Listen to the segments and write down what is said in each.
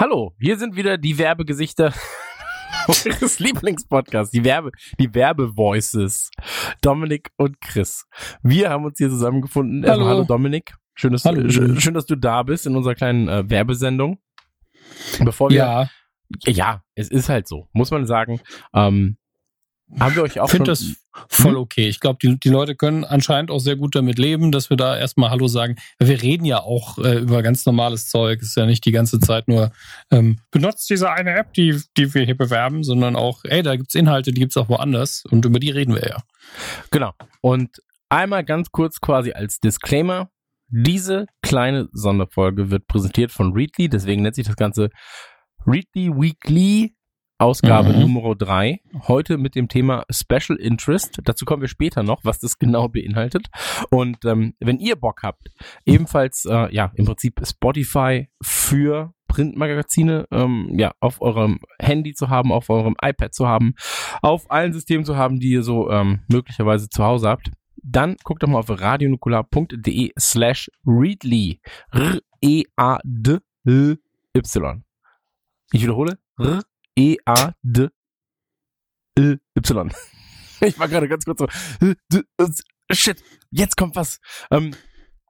Hallo, hier sind wieder die Werbegesichter eures Lieblingspodcasts, die Werbe, die Werbevoices. Dominik und Chris. Wir haben uns hier zusammengefunden. Hallo, hallo Dominik. Schön dass, hallo. Schön, schön, dass du da bist in unserer kleinen äh, Werbesendung. Bevor wir, ja. ja, es ist halt so, muss man sagen. Ähm, haben wir euch auch Ich finde das voll Hm? okay. Ich glaube, die, die Leute können anscheinend auch sehr gut damit leben, dass wir da erstmal Hallo sagen. Wir reden ja auch äh, über ganz normales Zeug. Es ist ja nicht die ganze Zeit nur, ähm, benutzt diese eine App, die, die wir hier bewerben, sondern auch, ey, da gibt's Inhalte, die gibt's auch woanders und über die reden wir ja. Genau. Und einmal ganz kurz quasi als Disclaimer. Diese kleine Sonderfolge wird präsentiert von Readly, deswegen nennt sich das Ganze Readly Weekly Ausgabe Mhm. Nummer 3. Heute mit dem Thema Special Interest. Dazu kommen wir später noch, was das genau beinhaltet. Und ähm, wenn ihr Bock habt, ebenfalls äh, ja im Prinzip Spotify für Printmagazine ähm, ja auf eurem Handy zu haben, auf eurem iPad zu haben, auf allen Systemen zu haben, die ihr so ähm, möglicherweise zu Hause habt, dann guckt doch mal auf radionukular.de slash readly. R-E-A-D-L-Y. Ich wiederhole. R-E-A-D-L-Y. Ich war gerade ganz kurz so. Shit, jetzt kommt was. Ähm,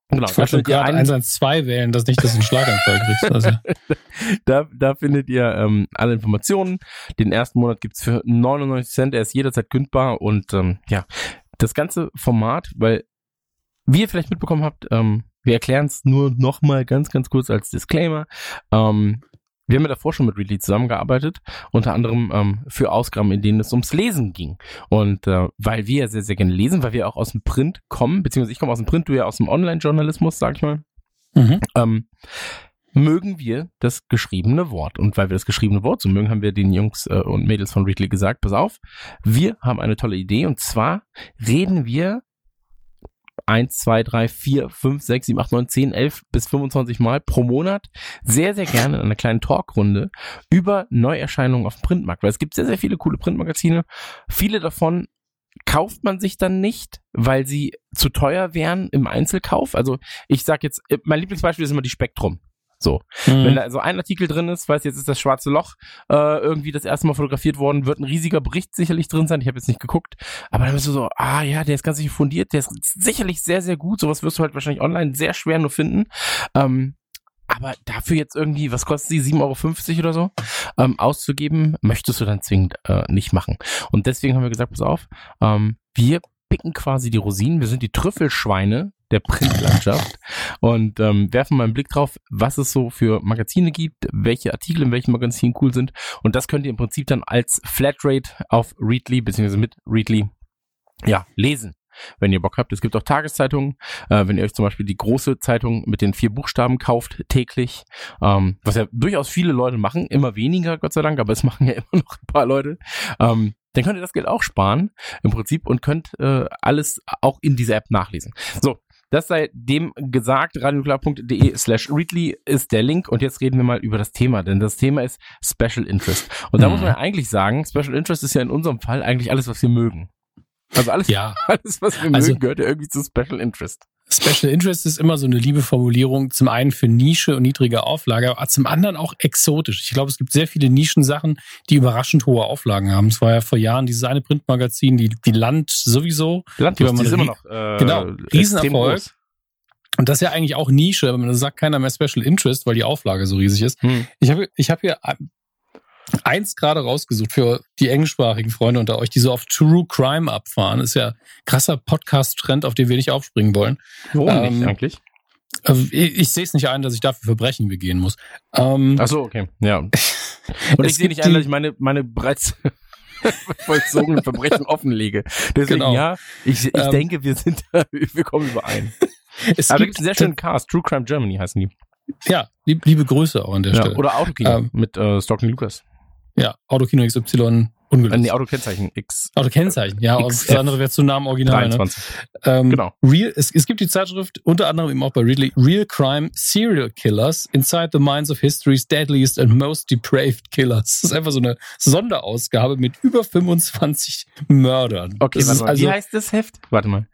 genau, Ich wollte gerade einen- 112 wählen, dass nicht, dass du einen Schlaganfall kriegst. Also, da, da findet ihr ähm, alle Informationen. Den ersten Monat gibt's für 99 Cent. Er ist jederzeit kündbar. Und ähm, ja, das ganze Format, weil, wie ihr vielleicht mitbekommen habt, ähm, wir erklären es nur nochmal ganz, ganz kurz als Disclaimer. Ähm, wir haben ja davor schon mit Readly zusammengearbeitet, unter anderem ähm, für Ausgaben, in denen es ums Lesen ging. Und äh, weil wir ja sehr, sehr gerne lesen, weil wir auch aus dem Print kommen, beziehungsweise ich komme aus dem Print, du ja aus dem Online-Journalismus, sag ich mal, mhm. ähm, mögen wir das geschriebene Wort. Und weil wir das geschriebene Wort so mögen, haben wir den Jungs äh, und Mädels von Readly gesagt, pass auf, wir haben eine tolle Idee und zwar reden wir 1, 2, 3, 4, 5, 6, 7, 8, 9, 10, 11 bis 25 Mal pro Monat sehr, sehr gerne in einer kleinen Talkrunde über Neuerscheinungen auf dem Printmarkt. Weil es gibt sehr, sehr viele coole Printmagazine. Viele davon kauft man sich dann nicht, weil sie zu teuer wären im Einzelkauf. Also ich sag jetzt, äh, mein Lieblingsbeispiel ist immer die Spektrum. So, wenn Mhm. da so ein Artikel drin ist, weiß jetzt ist das schwarze Loch äh, irgendwie das erste Mal fotografiert worden, wird ein riesiger Bericht sicherlich drin sein. Ich habe jetzt nicht geguckt, aber dann bist du so, ah ja, der ist ganz sicher fundiert, der ist sicherlich sehr sehr gut. Sowas wirst du halt wahrscheinlich online sehr schwer nur finden. Ähm, aber dafür jetzt irgendwie, was kostet die, 7,50 Euro oder so, ähm, auszugeben, möchtest du dann zwingend äh, nicht machen. Und deswegen haben wir gesagt, pass auf, ähm, wir picken quasi die Rosinen, wir sind die Trüffelschweine der Printlandschaft und ähm, werfen mal einen Blick drauf, was es so für Magazine gibt, welche Artikel in welchen Magazinen cool sind. Und das könnt ihr im Prinzip dann als Flatrate auf Readly beziehungsweise mit Readly ja, lesen. Wenn ihr Bock habt. Es gibt auch Tageszeitungen. Äh, wenn ihr euch zum Beispiel die große Zeitung mit den vier Buchstaben kauft, täglich, ähm, was ja durchaus viele Leute machen, immer weniger, Gott sei Dank, aber es machen ja immer noch ein paar Leute, ähm, dann könnt ihr das Geld auch sparen im Prinzip und könnt äh, alles auch in dieser App nachlesen. So, das sei dem gesagt, radionuklear.de slash readly ist der Link und jetzt reden wir mal über das Thema, denn das Thema ist Special Interest. Und da Mhm. muss man ja eigentlich sagen, Special Interest ist ja in unserem Fall eigentlich alles, was wir mögen. Also alles, Ja, alles was wir Also- mögen, gehört ja irgendwie zu Special Interest. Special Interest ist immer so eine liebe Formulierung, zum einen für Nische und niedrige Auflage, aber zum anderen auch exotisch. Ich glaube, es gibt sehr viele Nischensachen, die überraschend hohe Auflagen haben. Es war ja vor Jahren dieses eine Printmagazin, die, die Land sowieso. Landlust, man die ist immer noch äh, Genau, Riesenerfolg. Und das ist ja eigentlich auch Nische, aber da sagt keiner mehr Special Interest, weil die Auflage so riesig ist. Hm. Ich habe ich hab hier eins gerade rausgesucht für die englischsprachigen Freunde unter euch, die so auf True Crime abfahren. ist ja krasser Podcast-Trend, auf den wir nicht aufspringen wollen. Warum Ähm, nicht eigentlich? Also ich, ich sehe es nicht ein, dass ich dafür Verbrechen begehen muss. Ähm, Ach so, okay, ja. Und ich sehe nicht ein, dass ich meine, meine bereits vollzogenen Verbrechen offenlege. Deswegen, Genau. ja, ich, ich Ähm, denke, wir sind, wir kommen überein. es Aber da gibt einen sehr schönen Cast, True Crime Germany heißen die. Ja, lieb, liebe Grüße auch an der Ja, Stelle. oder Autokino Ähm, mit äh, Stockton Lucas. Ja, Autokino XY Äh, ungelöst. nee, Autokennzeichen X. Autokennzeichen, ja, XF. das andere wäre zu Namen Original. Ne? 23. Ähm, Genau. Real, es, es gibt die Zeitschrift unter anderem eben auch bei Readly Real Crime Serial Killers Inside the Minds of History's Deadliest and Most Depraved Killers. Das ist einfach so eine Sonderausgabe mit über 25 Mördern. Okay, das warte mal. also Wie heißt das Heft? Warte mal.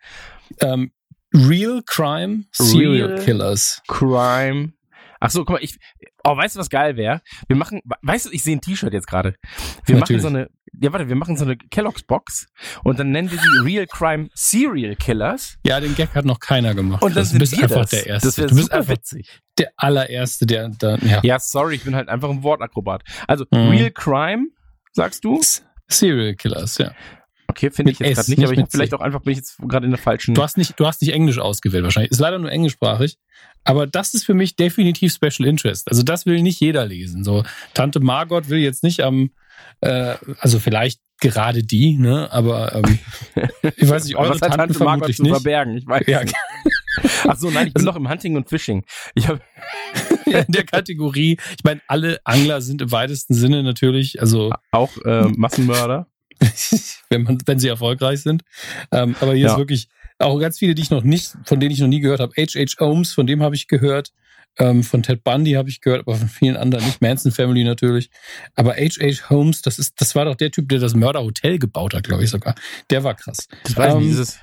ähm, Real Crime Serial Real- Killers. Crime. Ach so, guck mal, ich, oh, weißt du, was geil wäre? Wir machen, weißt du, ich sehe ein T-Shirt jetzt gerade. Wir Natürlich. machen so eine, ja, warte, wir machen so eine Kellogg's Box und dann nennen wir sie Real Crime Serial Killers. Ja, den Gag hat noch keiner gemacht. Und dann du bist einfach das. der Erste. Das du bist einfach witzig. der allererste, der da, ja. Ja, sorry, ich bin halt einfach ein Wortakrobat. Also, Mhm. Real Crime, sagst du? Serial Killers, ja. Okay, finde ich jetzt gerade nicht, nicht aber ich vielleicht auch einfach, bin ich jetzt gerade in der falschen. Du hast nicht, du hast nicht Englisch ausgewählt wahrscheinlich. Ist leider nur englischsprachig. Aber das ist für mich definitiv Special Interest. Also das will nicht jeder lesen. So Tante Margot will jetzt nicht am, äh, also vielleicht gerade die, ne? Aber ähm, ich weiß nicht, eure was hat Tante Margot zu nicht. verbergen? Ich weiß Ja, nicht. Ach so, nein, ich bin Also- noch im Hunting und Fishing. Ich habe in der Kategorie. Ich meine, alle Angler sind im weitesten Sinne natürlich, also auch äh, Massenmörder. wenn man, wenn sie erfolgreich sind. Ähm, aber hier Ja. ist wirklich auch ganz viele, die ich noch nicht, von denen ich noch nie gehört habe. H.H. Holmes, von dem habe ich gehört. Ähm, von Ted Bundy habe ich gehört, aber von vielen anderen nicht. Manson Family natürlich. Aber H.H. Holmes, das ist, das war doch der Typ, der das Mörderhotel gebaut hat, glaube ich sogar. Der war krass. Das weiß ich Ähm, nicht, dieses.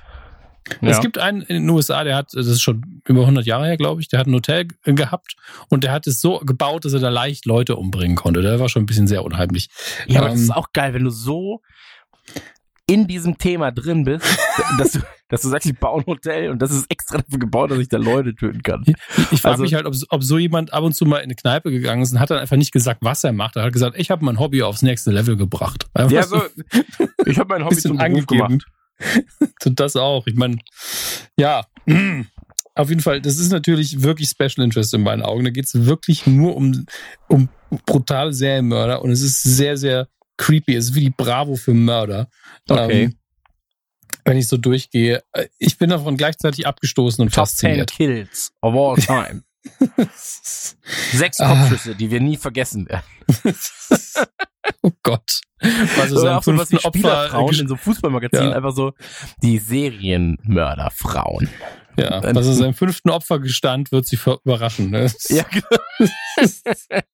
Es gibt einen in den USA, der hat, das ist schon über 100 Jahre her, glaube ich, der hat ein Hotel gehabt und der hat es so gebaut, dass er da leicht Leute umbringen konnte. Der war schon ein bisschen sehr unheimlich. Ja, aber das Ähm, ist auch geil, wenn du so in diesem Thema drin bist, dass du, dass du sagst, ich baue ein Hotel und das ist extra dafür gebaut, dass ich da Leute töten kann. Ich frage Also- mich halt, ob, ob so jemand ab und zu mal in eine Kneipe gegangen ist und hat dann einfach nicht gesagt, was er macht. Er hat gesagt, ich habe mein Hobby aufs nächste Level gebracht. Einfach Ja, so, ich habe mein Hobby zum Beruf gemacht. Und das auch. Ich meine, ja, auf jeden Fall, das ist natürlich wirklich Special Interest in meinen Augen. Da geht es wirklich nur um, um brutale Serienmörder und es ist sehr, sehr creepy. Ist wie die Bravo für Mörder. Okay. Ähm, wenn ich so durchgehe. Äh, Ich bin davon gleichzeitig abgestoßen und Top 10 fasziniert. Kills of all time. Sechs Ah. Kopfschüsse, die wir nie vergessen werden. oh Gott. Oder sein auch so was wie Opfer? Spielerfrauen in so Fußballmagazinen, Ja. einfach so die Serienmörderfrauen. Ja, was er seinem fünften Opfer gestand, wird sie überraschen. Ne? Ja.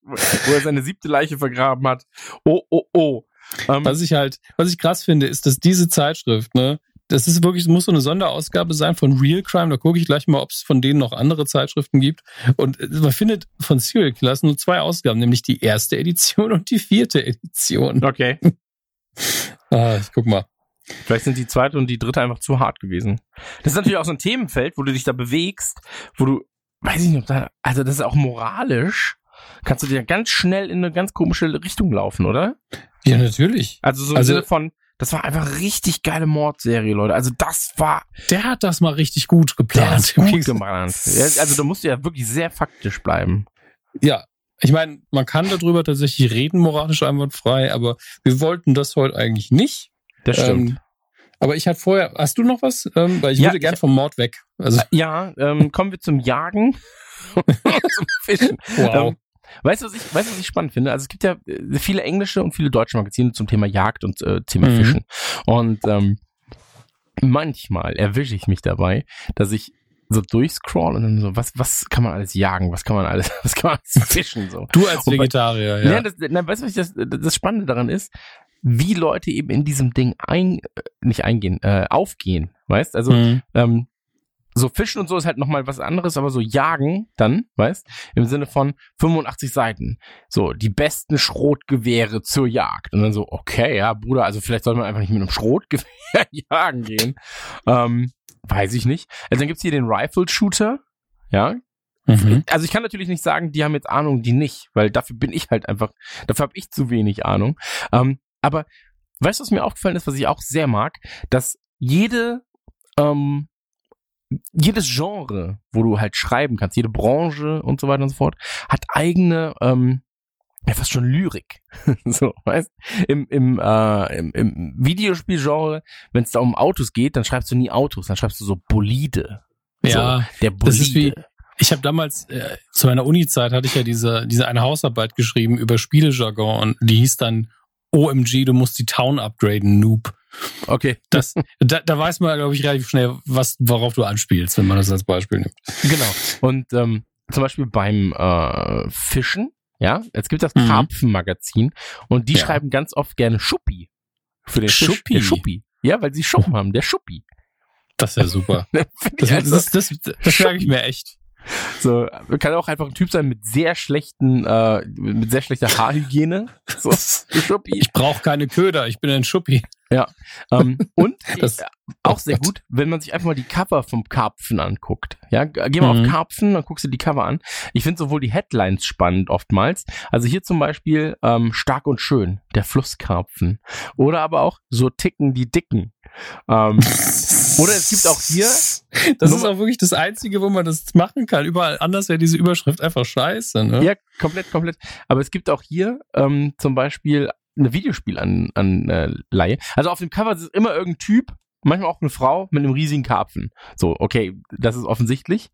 Wo er seine siebte Leiche vergraben hat. Oh, oh, oh. Ähm, Was ich halt, was ich krass finde, ist, dass diese Zeitschrift, ne, das ist wirklich, muss so eine Sonderausgabe sein von Real Crime. Da gucke ich gleich mal, ob es von denen noch andere Zeitschriften gibt. Und äh, man findet von Serial Killers nur zwei Ausgaben, nämlich die erste Edition und die vierte Edition. okay. Ah, ich guck mal. Vielleicht sind die zweite und die dritte einfach zu hart gewesen. Das ist natürlich auch so ein Themenfeld, wo du dich da bewegst, wo du, weiß ich nicht, ob da, also das ist auch moralisch, kannst du dir ganz schnell in eine ganz komische Richtung laufen, oder? Ja, natürlich. Also so im Also- Sinne von, das war einfach richtig geile Mordserie, Leute. Also das war Der hat das mal richtig gut der geplant. ist gut gemacht. Also da musst du ja wirklich sehr faktisch bleiben. Ja, ich meine, man kann darüber tatsächlich reden, moralisch einwandfrei, aber wir wollten das heute eigentlich nicht. Das stimmt. Ähm, aber ich hatte vorher, hast du noch was? Ähm, weil ich Ja, würde gern ich- vom Mord weg. Also, Ja, ähm, kommen wir zum Jagen. zum Fischen. wow. Ähm, weißt du, was ich, weißt, du, was ich spannend finde? Also es gibt ja äh, viele englische und viele deutsche Magazine zum Thema Jagd und äh, Thema Mhm. Fischen. Und ähm, manchmal erwische ich mich dabei, dass ich so durchscroll und dann so, was, was kann man alles jagen? Was kann man alles, was kann man alles fischen? So. du als Und bei- Vegetarier, Ja. ja. das, na, weißt du, was ich das, das Spannende daran ist? Wie Leute eben in diesem Ding ein, äh, nicht eingehen, äh, aufgehen, weißt? Also, Mhm. ähm, so Fischen und so ist halt nochmal was anderes, aber so Jagen dann, weißt? Im Sinne von 85 Seiten. So, die besten Schrotgewehre zur Jagd. Und dann so, okay, ja, Bruder, also vielleicht sollte man einfach nicht mit einem Schrotgewehr jagen gehen. Ähm, weiß ich nicht. Also dann gibt's hier den Rifle Shooter, ja. Mhm. Also ich kann natürlich nicht sagen, die haben jetzt Ahnung, die nicht, weil dafür bin ich halt einfach, dafür habe ich zu wenig Ahnung. Ähm, aber weißt du, was mir aufgefallen ist, was ich auch sehr mag, dass jede ähm, jedes Genre, wo du halt schreiben kannst, jede Branche und so weiter und so fort, hat eigene, ähm, ja fast schon Lyrik. so, weißt Im, im, äh, im, im Videospielgenre, wenn es da um Autos geht, dann schreibst du nie Autos, dann schreibst du so Bolide. Ja, Der Bolide. das ist wie- ich habe damals äh, zu meiner Uni-Zeit hatte ich ja diese diese eine Hausarbeit geschrieben über Spielejargon und die hieß dann OMG, du musst die Town upgraden, Noob. okay. Das, da, da weiß man, glaube ich, relativ schnell, was, worauf du anspielst, wenn man das als Beispiel nimmt. Genau. Und ähm, zum Beispiel beim äh, Fischen, ja, es gibt das Mhm. Karpfenmagazin und die Ja. schreiben ganz oft gerne Schuppi. Für den Fisch. Schuppi? Der Schuppi. Ja, weil sie Schuppen haben, der Schuppi. Das ist ja super. Das, das, das, das, das merke ich mir echt. So, kann auch einfach ein Typ sein mit sehr schlechten, äh, mit sehr schlechter Haarhygiene. So, Schuppi. Ich brauche keine Köder, ich bin ein Schuppi. Ja. Ähm, und das, äh, auch sehr gut, wenn man sich einfach mal die Cover vom Karpfen anguckt. Ja, geh mal mhm. auf Karpfen, dann guckst du die Cover an. Ich finde sowohl die Headlines spannend oftmals. Also hier zum Beispiel ähm, Stark und Schön, der Flusskarpfen. Oder aber auch So ticken die Dicken. Ähm, oder es gibt auch hier. Das ist auch wirklich das Einzige, wo man das machen kann. Überall anders wäre diese Überschrift einfach scheiße. Ne? Ja, komplett, komplett. Aber es gibt auch hier ähm, zum Beispiel eine Videospielanleihe. An, äh, also auf dem Cover ist immer irgendein Typ, manchmal auch eine Frau mit einem riesigen Karpfen. So, okay, das ist offensichtlich.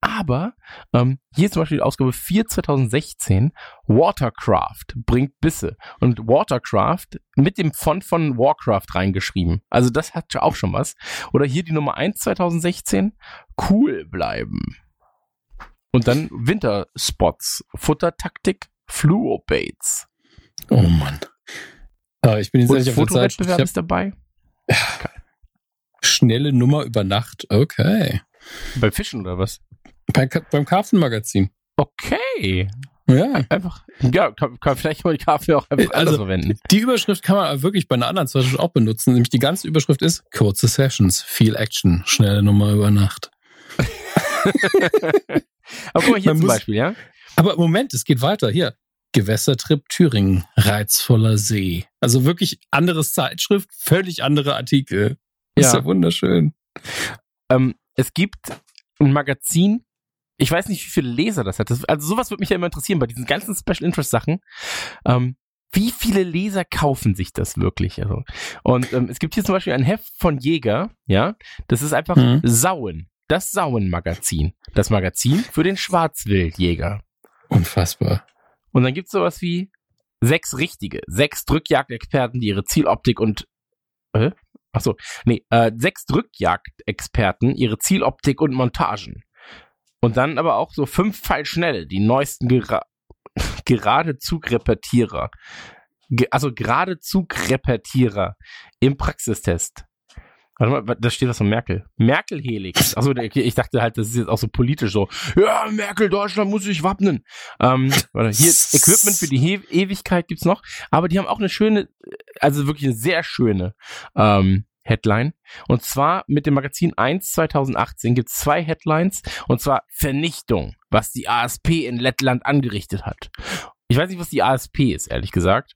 Aber ähm, hier zum Beispiel die Ausgabe 4 2016, Watercraft bringt Bisse. Und Watercraft mit dem Font von Warcraft reingeschrieben. Also das hat ja auch schon was. Oder hier die Nummer 1 2016, cool bleiben. Und dann Winterspots, Futtertaktik, Fluobaits. Oh Mann. Aber ich bin jetzt nicht auf der Fotowettbewerb ist dabei. Ja. Schnelle Nummer über Nacht. Okay. Bei Fischen oder was? Bei, beim Karpfenmagazin. Okay. Ja. Einfach, ja, kann, kann vielleicht mal die Karpfen auch einfach also, verwenden. Die Überschrift kann man wirklich bei einer anderen Zeitschrift auch benutzen. Nämlich die ganze Überschrift ist kurze Sessions, viel Action, schnelle Nummer über Nacht. aber guck mal hier man zum muss, Beispiel, ja? Aber Moment, es geht weiter. Hier. Gewässertrip Thüringen, reizvoller See. Also wirklich anderes Zeitschrift, völlig andere Artikel. Ja. Ist ja wunderschön. Ähm, es gibt ein Magazin, ich weiß nicht, wie viele Leser das hat. Das, also sowas würde mich ja immer interessieren bei diesen ganzen Special Interest Sachen. Ähm, wie viele Leser kaufen sich das wirklich? Also, und ähm, es gibt hier zum Beispiel ein Heft von Jäger, ja, das ist einfach mhm. Sauen. Das Sauen-Magazin. Das Magazin für den Schwarzwildjäger. Unfassbar. Und dann gibt's sowas wie sechs richtige, sechs Drückjagdexperten, die ihre Zieloptik und äh, Achso, nee, äh, sechs Drückjagdexperten, ihre Zieloptik und Montagen. Und dann aber auch so fünf Pfeilschnell, die neuesten gera gerade Zugrepetierer. Ge also gerade Zugrepetierer im Praxistest. Warte mal, da steht was von Merkel. Merkel-Helix. Achso, ich dachte halt, das ist jetzt auch so politisch so. Ja, Merkel, Deutschland muss sich wappnen. Ähm, warte, hier Equipment für die He Ewigkeit gibt's noch. Aber die haben auch eine schöne, also wirklich eine sehr schöne ähm, Headline. Und zwar mit dem Magazin 1 2018 gibt's zwei Headlines. Und zwar Vernichtung, was die ASP in Lettland angerichtet hat. Ich weiß nicht, was die ASP ist, ehrlich gesagt.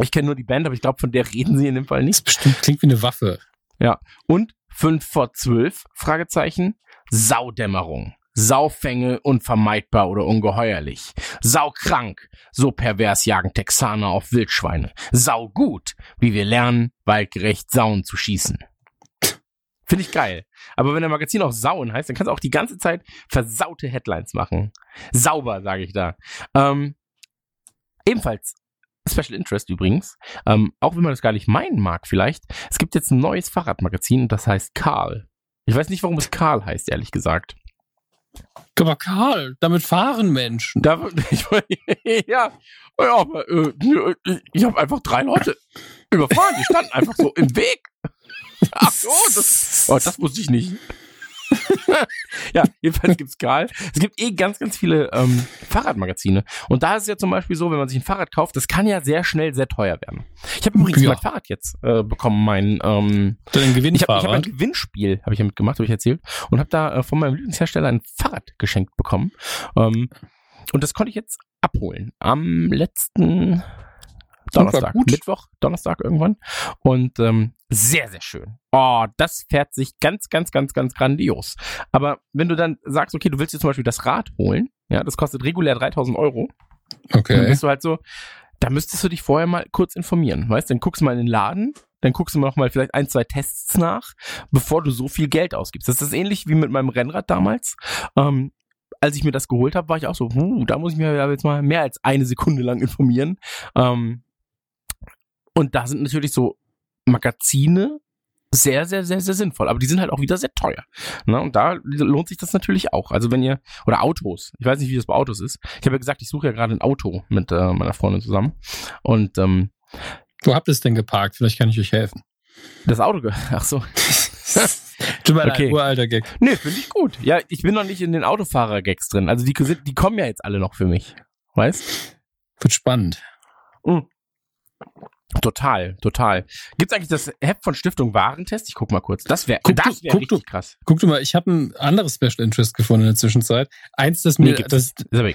Ich kenne nur die Band, aber ich glaube, von der reden sie in dem Fall nicht. Das bestimmt klingt wie eine Waffe. Ja. Und 5 vor 12, Fragezeichen, Saudämmerung. Saufänge unvermeidbar oder ungeheuerlich. Saukrank, so pervers jagen Texaner auf Wildschweine. Saugut, wie wir lernen, waldgerecht Sauen zu schießen. Finde ich geil. Aber wenn der Magazin auch Sauen heißt, dann kannst du auch die ganze Zeit versaute Headlines machen. Sauber, sage ich da. Ähm, ebenfalls Special Interest übrigens, ähm, auch wenn man das gar nicht meinen mag vielleicht, es gibt jetzt ein neues Fahrradmagazin, das heißt Karl. Ich weiß nicht, warum es Karl heißt, ehrlich gesagt. Aber Karl, damit fahren Menschen. Da, ich, ja, ja, aber, äh, ich habe einfach drei Leute überfahren, die standen einfach so im Weg. Ach so, das, oh, das wusste ich nicht. ja, jedenfalls gibt's Karl. Es gibt eh ganz, ganz viele ähm, Fahrradmagazine. Und da ist es ja zum Beispiel so, wenn man sich ein Fahrrad kauft, das kann ja sehr schnell sehr teuer werden. Ich habe übrigens ja. mein Fahrrad jetzt äh, bekommen, mein ähm, Dein Gewinnfahrrad? Ich habe hab ein Gewinnspiel, habe ich ja mitgemacht, habe ich erzählt, und habe da äh, von meinem Lieblingshersteller ein Fahrrad geschenkt bekommen. Ähm, und das konnte ich jetzt abholen. Am letzten Donnerstag, Mittwoch, Donnerstag irgendwann. Und ähm, sehr, sehr schön. Oh, das fährt sich ganz, ganz, ganz, ganz grandios. Aber wenn du dann sagst, okay, du willst dir zum Beispiel das Rad holen, ja, das kostet regulär 3000 Euro. Okay. Dann bist du halt so, da müsstest du dich vorher mal kurz informieren, weißt? Dann guckst du mal in den Laden, dann guckst du noch mal vielleicht ein, zwei Tests nach, bevor du so viel Geld ausgibst. Das ist ähnlich wie mit meinem Rennrad damals. Ähm, als ich mir das geholt habe, war ich auch so, uh, da muss ich mir jetzt mal mehr als eine Sekunde lang informieren. Ähm, und da sind natürlich so Magazine sehr, sehr, sehr, sehr sinnvoll. Aber die sind halt auch wieder sehr teuer. Ne? Und da lohnt sich das natürlich auch. Also wenn ihr, oder Autos, ich weiß nicht, wie das bei Autos ist. Ich habe ja gesagt, ich suche ja gerade ein Auto mit äh, meiner Freundin zusammen. Und ähm, Wo habt ihr es denn geparkt? Vielleicht kann ich euch helfen. Das Auto, ach so. Tut mir Okay. leid, uralter Gag. Nee, finde ich gut. Ja, ich bin noch nicht in den Autofahrer-Gags drin. Also die, die kommen ja jetzt alle noch für mich. Weißt? Wird spannend. Total, total. Gibt's eigentlich das Heft von Stiftung Warentest? Ich guck mal kurz. Das wäre das wär guck richtig du- krass. Guck du mal, ich habe ein anderes Special Interest gefunden in der Zwischenzeit. Eins, das mir, Nee, das,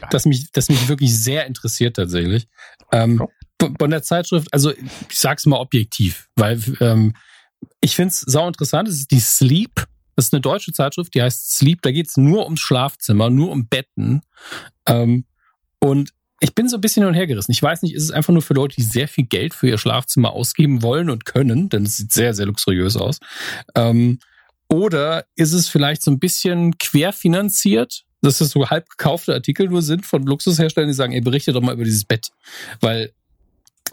das mich, das mich wirklich sehr interessiert tatsächlich. Ähm, Oh. von von der Zeitschrift, also ich sag's mal objektiv, weil ähm, ich find's sau interessant. Es ist die Sleep. Das ist eine deutsche Zeitschrift, die heißt Sleep. Da geht's nur ums Schlafzimmer, nur um Betten. Ähm, und ich bin so ein bisschen hin und her gerissen. Ich weiß nicht, ist es einfach nur für Leute, die sehr viel Geld für ihr Schlafzimmer ausgeben wollen und können, denn es sieht sehr, sehr luxuriös aus. Ähm, oder ist es vielleicht so ein bisschen querfinanziert, dass das so halb gekaufte Artikel nur sind von Luxusherstellern, die sagen, ey, berichte doch mal über dieses Bett. Weil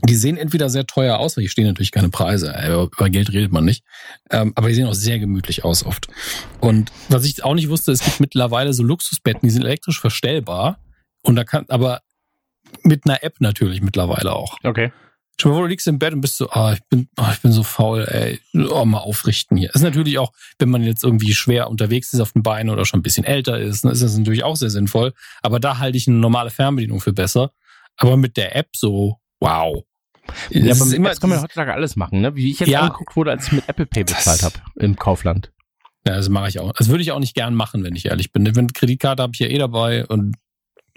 die sehen entweder sehr teuer aus, weil hier stehen natürlich keine Preise, über über Geld redet man nicht, ähm, aber die sehen auch sehr gemütlich aus oft. Und was ich auch nicht wusste, es gibt mittlerweile so Luxusbetten, die sind elektrisch verstellbar und da kann, aber mit einer App natürlich mittlerweile auch. Okay. Schon mal, wo du liegst im Bett und bist so, ah, ich bin, ah, ich bin so faul, ey, oh, mal aufrichten hier. Ist natürlich auch, wenn man jetzt irgendwie schwer unterwegs ist auf den Beinen oder schon ein bisschen älter ist, dann ist das natürlich auch sehr sinnvoll. Aber da halte ich eine normale Fernbedienung für besser. Aber mit der App so, wow. Ja, aber mit immer Apps kann man heutzutage alles machen, ne? Wie ich jetzt Ja. angeguckt wurde, als ich mit Apple Pay bezahlt Das- habe im Kaufland. ja, das mache ich auch. Das würde ich auch nicht gern machen, wenn ich ehrlich bin. Wenn Kreditkarte habe ich ja eh dabei und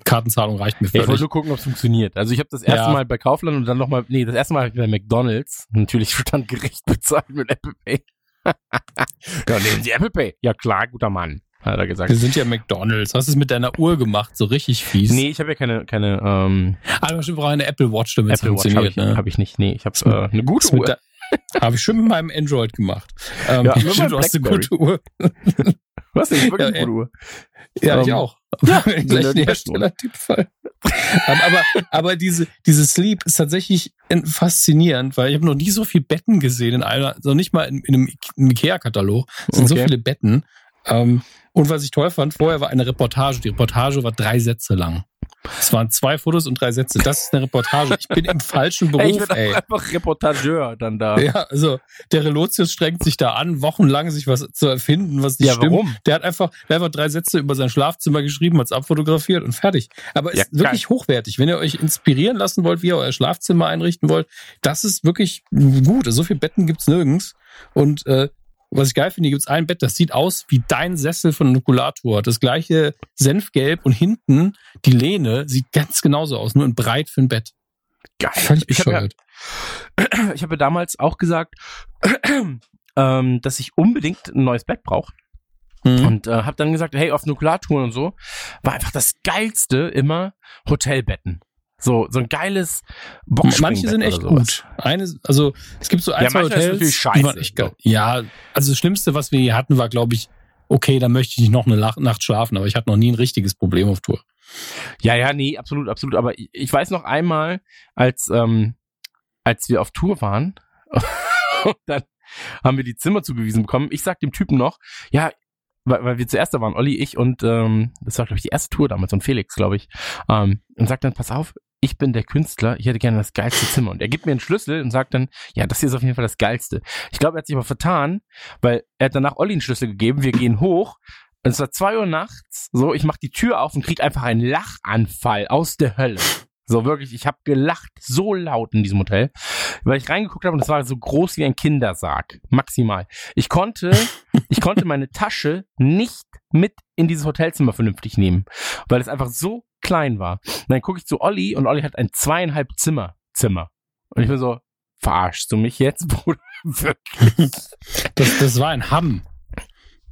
Kartenzahlung reicht mir Ja, ich wollte völlig. nur gucken, ob es funktioniert. Also ich habe das erste Ja. Mal bei Kaufland und dann nochmal, nee, das erste Mal hab bei McDonalds natürlich stand gerecht bezahlt mit Apple Pay. ja, nehmen Sie Apple Pay. Ja klar, guter Mann, hat er gesagt. Wir sind ja McDonalds. Hast du es mit deiner Uhr gemacht? So richtig fies. Nee, ich habe ja keine, keine ähm, Aber bestimmt brauche eine Apple Watch, damit es Apple Watch habe funktioniert. ich, ne? hab ich nicht. Nee, ich habe äh, eine gute Uhr. Habe ich schon mit meinem Android gemacht. Ähm, Ja, stimmt, du hast eine gute Uhr. Was denn? Wirklich Ja, eine Uhr. Ja, ich Ähm, auch. ja, Gleich ein Hersteller-Tippfall. Ähm, aber, aber diese, diese Sleep ist tatsächlich in- faszinierend, weil ich habe noch nie so viel Betten gesehen in einer, also nicht mal in, in einem Ikea-Katalog. Es sind so Okay. viele Betten. Ähm, und was ich toll fand, vorher war eine Reportage. Die Reportage war drei Sätze lang. Es waren zwei Fotos und drei Sätze. Das ist eine Reportage. Ich bin im falschen Ey, ich Beruf, bin ey. einfach Reportageur dann da. Ja, also der Relotius strengt sich da an, wochenlang sich was zu erfinden, was nicht Ja, stimmt. warum? Der hat einfach, der hat einfach drei Sätze über sein Schlafzimmer geschrieben, hat's abfotografiert und fertig. Aber Ja, ist wirklich hochwertig. Wenn ihr euch inspirieren lassen wollt, wie ihr euer Schlafzimmer einrichten wollt, das ist wirklich gut. So viele Betten gibt's nirgends. Und äh, was ich geil finde, hier gibt's ein Bett, das sieht aus wie dein Sessel von Nukulator. Das gleiche Senfgelb und hinten die Lehne sieht ganz genauso aus, nur in breit für ein Bett. Geil. Völlig Ich habe ja, bescheuert. ich hab ja damals auch gesagt, ähm, dass ich unbedingt ein neues Bett brauche. Mhm. Und äh, habe dann gesagt, hey, auf Nukleartouren und so, war einfach das Geilste immer Hotelbetten. So, so ein geiles Boxspringbett Manche sind echt gut. Eine, also es gibt so ein, Ja, zwei Hotels, scheiße. echt geil. Ja, also das Schlimmste, was wir hier hatten, war, glaube ich, okay, da möchte ich nicht noch eine Nacht schlafen, aber ich hatte noch nie ein richtiges Problem auf Tour. Ja, ja, nee, absolut, absolut. Aber ich, ich weiß noch einmal, als, ähm, als wir auf Tour waren, und dann haben wir die Zimmer zugewiesen bekommen. Ich sag dem Typen noch, ja, weil, weil wir zuerst da waren, Olli, ich und ähm, das war, glaube ich, die erste Tour damals und Felix, glaube ich. Ähm, und sagt dann, pass auf, ich bin der Künstler, ich hätte gerne das geilste Zimmer. Und er gibt mir einen Schlüssel und sagt dann, ja, das hier ist auf jeden Fall das geilste. Ich glaube, er hat sich aber vertan, weil er hat danach Olli einen Schlüssel gegeben, wir gehen hoch. Und es war zwei Uhr nachts, so, ich mach die Tür auf und krieg einfach einen Lachanfall aus der Hölle. So wirklich, ich habe gelacht so laut in diesem Hotel, weil ich reingeguckt habe und es war so groß wie ein Kindersarg, maximal. Ich konnte, ich konnte meine Tasche nicht mit in dieses Hotelzimmer vernünftig nehmen, weil es einfach so klein war. Und dann gucke ich zu Olli und Olli hat ein zweieinhalb Zimmer Zimmer und ich bin so, verarschst du mich jetzt, Bruder? Wirklich? Das, das war ein Hamm.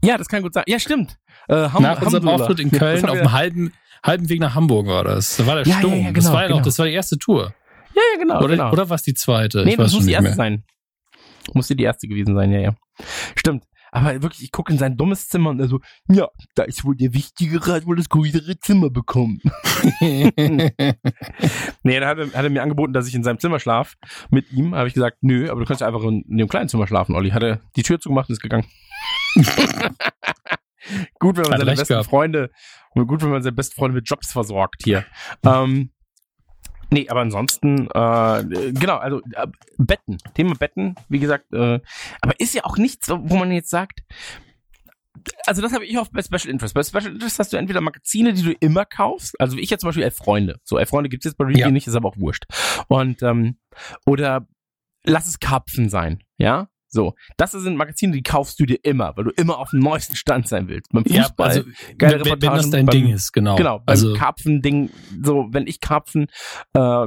Ja, das kann gut sein. Ja, stimmt. Äh, Ham Nach unserem. Auftritt in Köln auf dem halben, halben Weg nach Hamburg war das. Da war der Ja, ja, Sturm. ja, das genau, war ja noch, genau. das war die erste Tour. Ja, ja, genau. oder genau. oder war es die zweite? Nee, ich das muss die erste mehr. sein. Musste die erste gewesen sein, ja, ja. Stimmt. Aber wirklich, ich gucke in sein dummes Zimmer und er so, ja, da ist wohl der Wichtigere, hat wohl das größere Zimmer bekommen. nee, dann hat er, hat er mir angeboten, dass ich in seinem Zimmer schlaf. Mit ihm habe ich gesagt, nö, aber du kannst ja einfach in, in dem kleinen Zimmer schlafen, Olli. Hat er die Tür zugemacht und ist gegangen. gut, wenn man Hat seine besten gehabt. Freunde, gut, wenn man seine besten Freunde mit Jobs versorgt hier. Ähm, Nee, aber ansonsten, äh, genau, also äh, Betten, Thema Betten, wie gesagt, äh, aber ist ja auch nichts, wo man jetzt sagt, also das habe ich auch bei Special Interest. Bei Special Interest hast du entweder Magazine, die du immer kaufst, also wie ich jetzt zum Beispiel Elf Freunde. So, Elf Freunde gibt's jetzt bei Readly Ja. nicht, ist aber auch wurscht. Und, ähm, oder lass es Karpfen sein, ja? So, das sind Magazine, die kaufst du dir immer, weil du immer auf dem neuesten Stand sein willst. Beim Ja, Fußball, also, geile wenn, wenn das Reportagen dein beim- Ding ist, genau. Genau, beim also, Karpfen-Ding, so, wenn ich Karpfen, äh,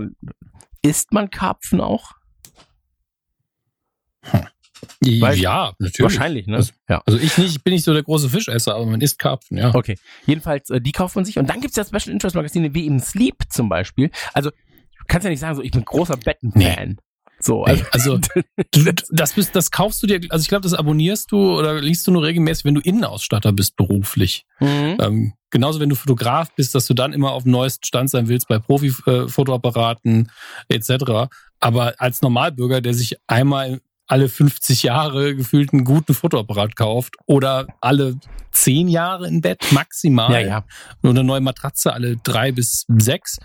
isst man Karpfen auch? weiß- ja, natürlich. Wahrscheinlich, ne? Also- ja. Also ich nicht, ich bin nicht so der große Fischesser, aber man isst Karpfen, ja. Okay. Jedenfalls, äh, die kauft man sich. Und dann gibt's ja Special Interest Magazine wie eben Sleep zum Beispiel. Also, du kannst ja nicht sagen, so, ich bin großer Betten-Fan. So, also, also du, das, bist, das kaufst du dir, also ich glaube, das abonnierst du oder liest du nur regelmäßig, wenn du Innenausstatter bist beruflich. mhm. Ähm, genauso, wenn du Fotograf bist, dass du dann immer auf dem neuesten Stand sein willst bei Profi-Fotoapparaten etc. Aber als Normalbürger, der sich einmal alle 50 Jahre gefühlt einen guten Fotoapparat kauft oder alle 10 Jahre im Bett maximal ja, ja. und eine neue Matratze alle drei bis sechs,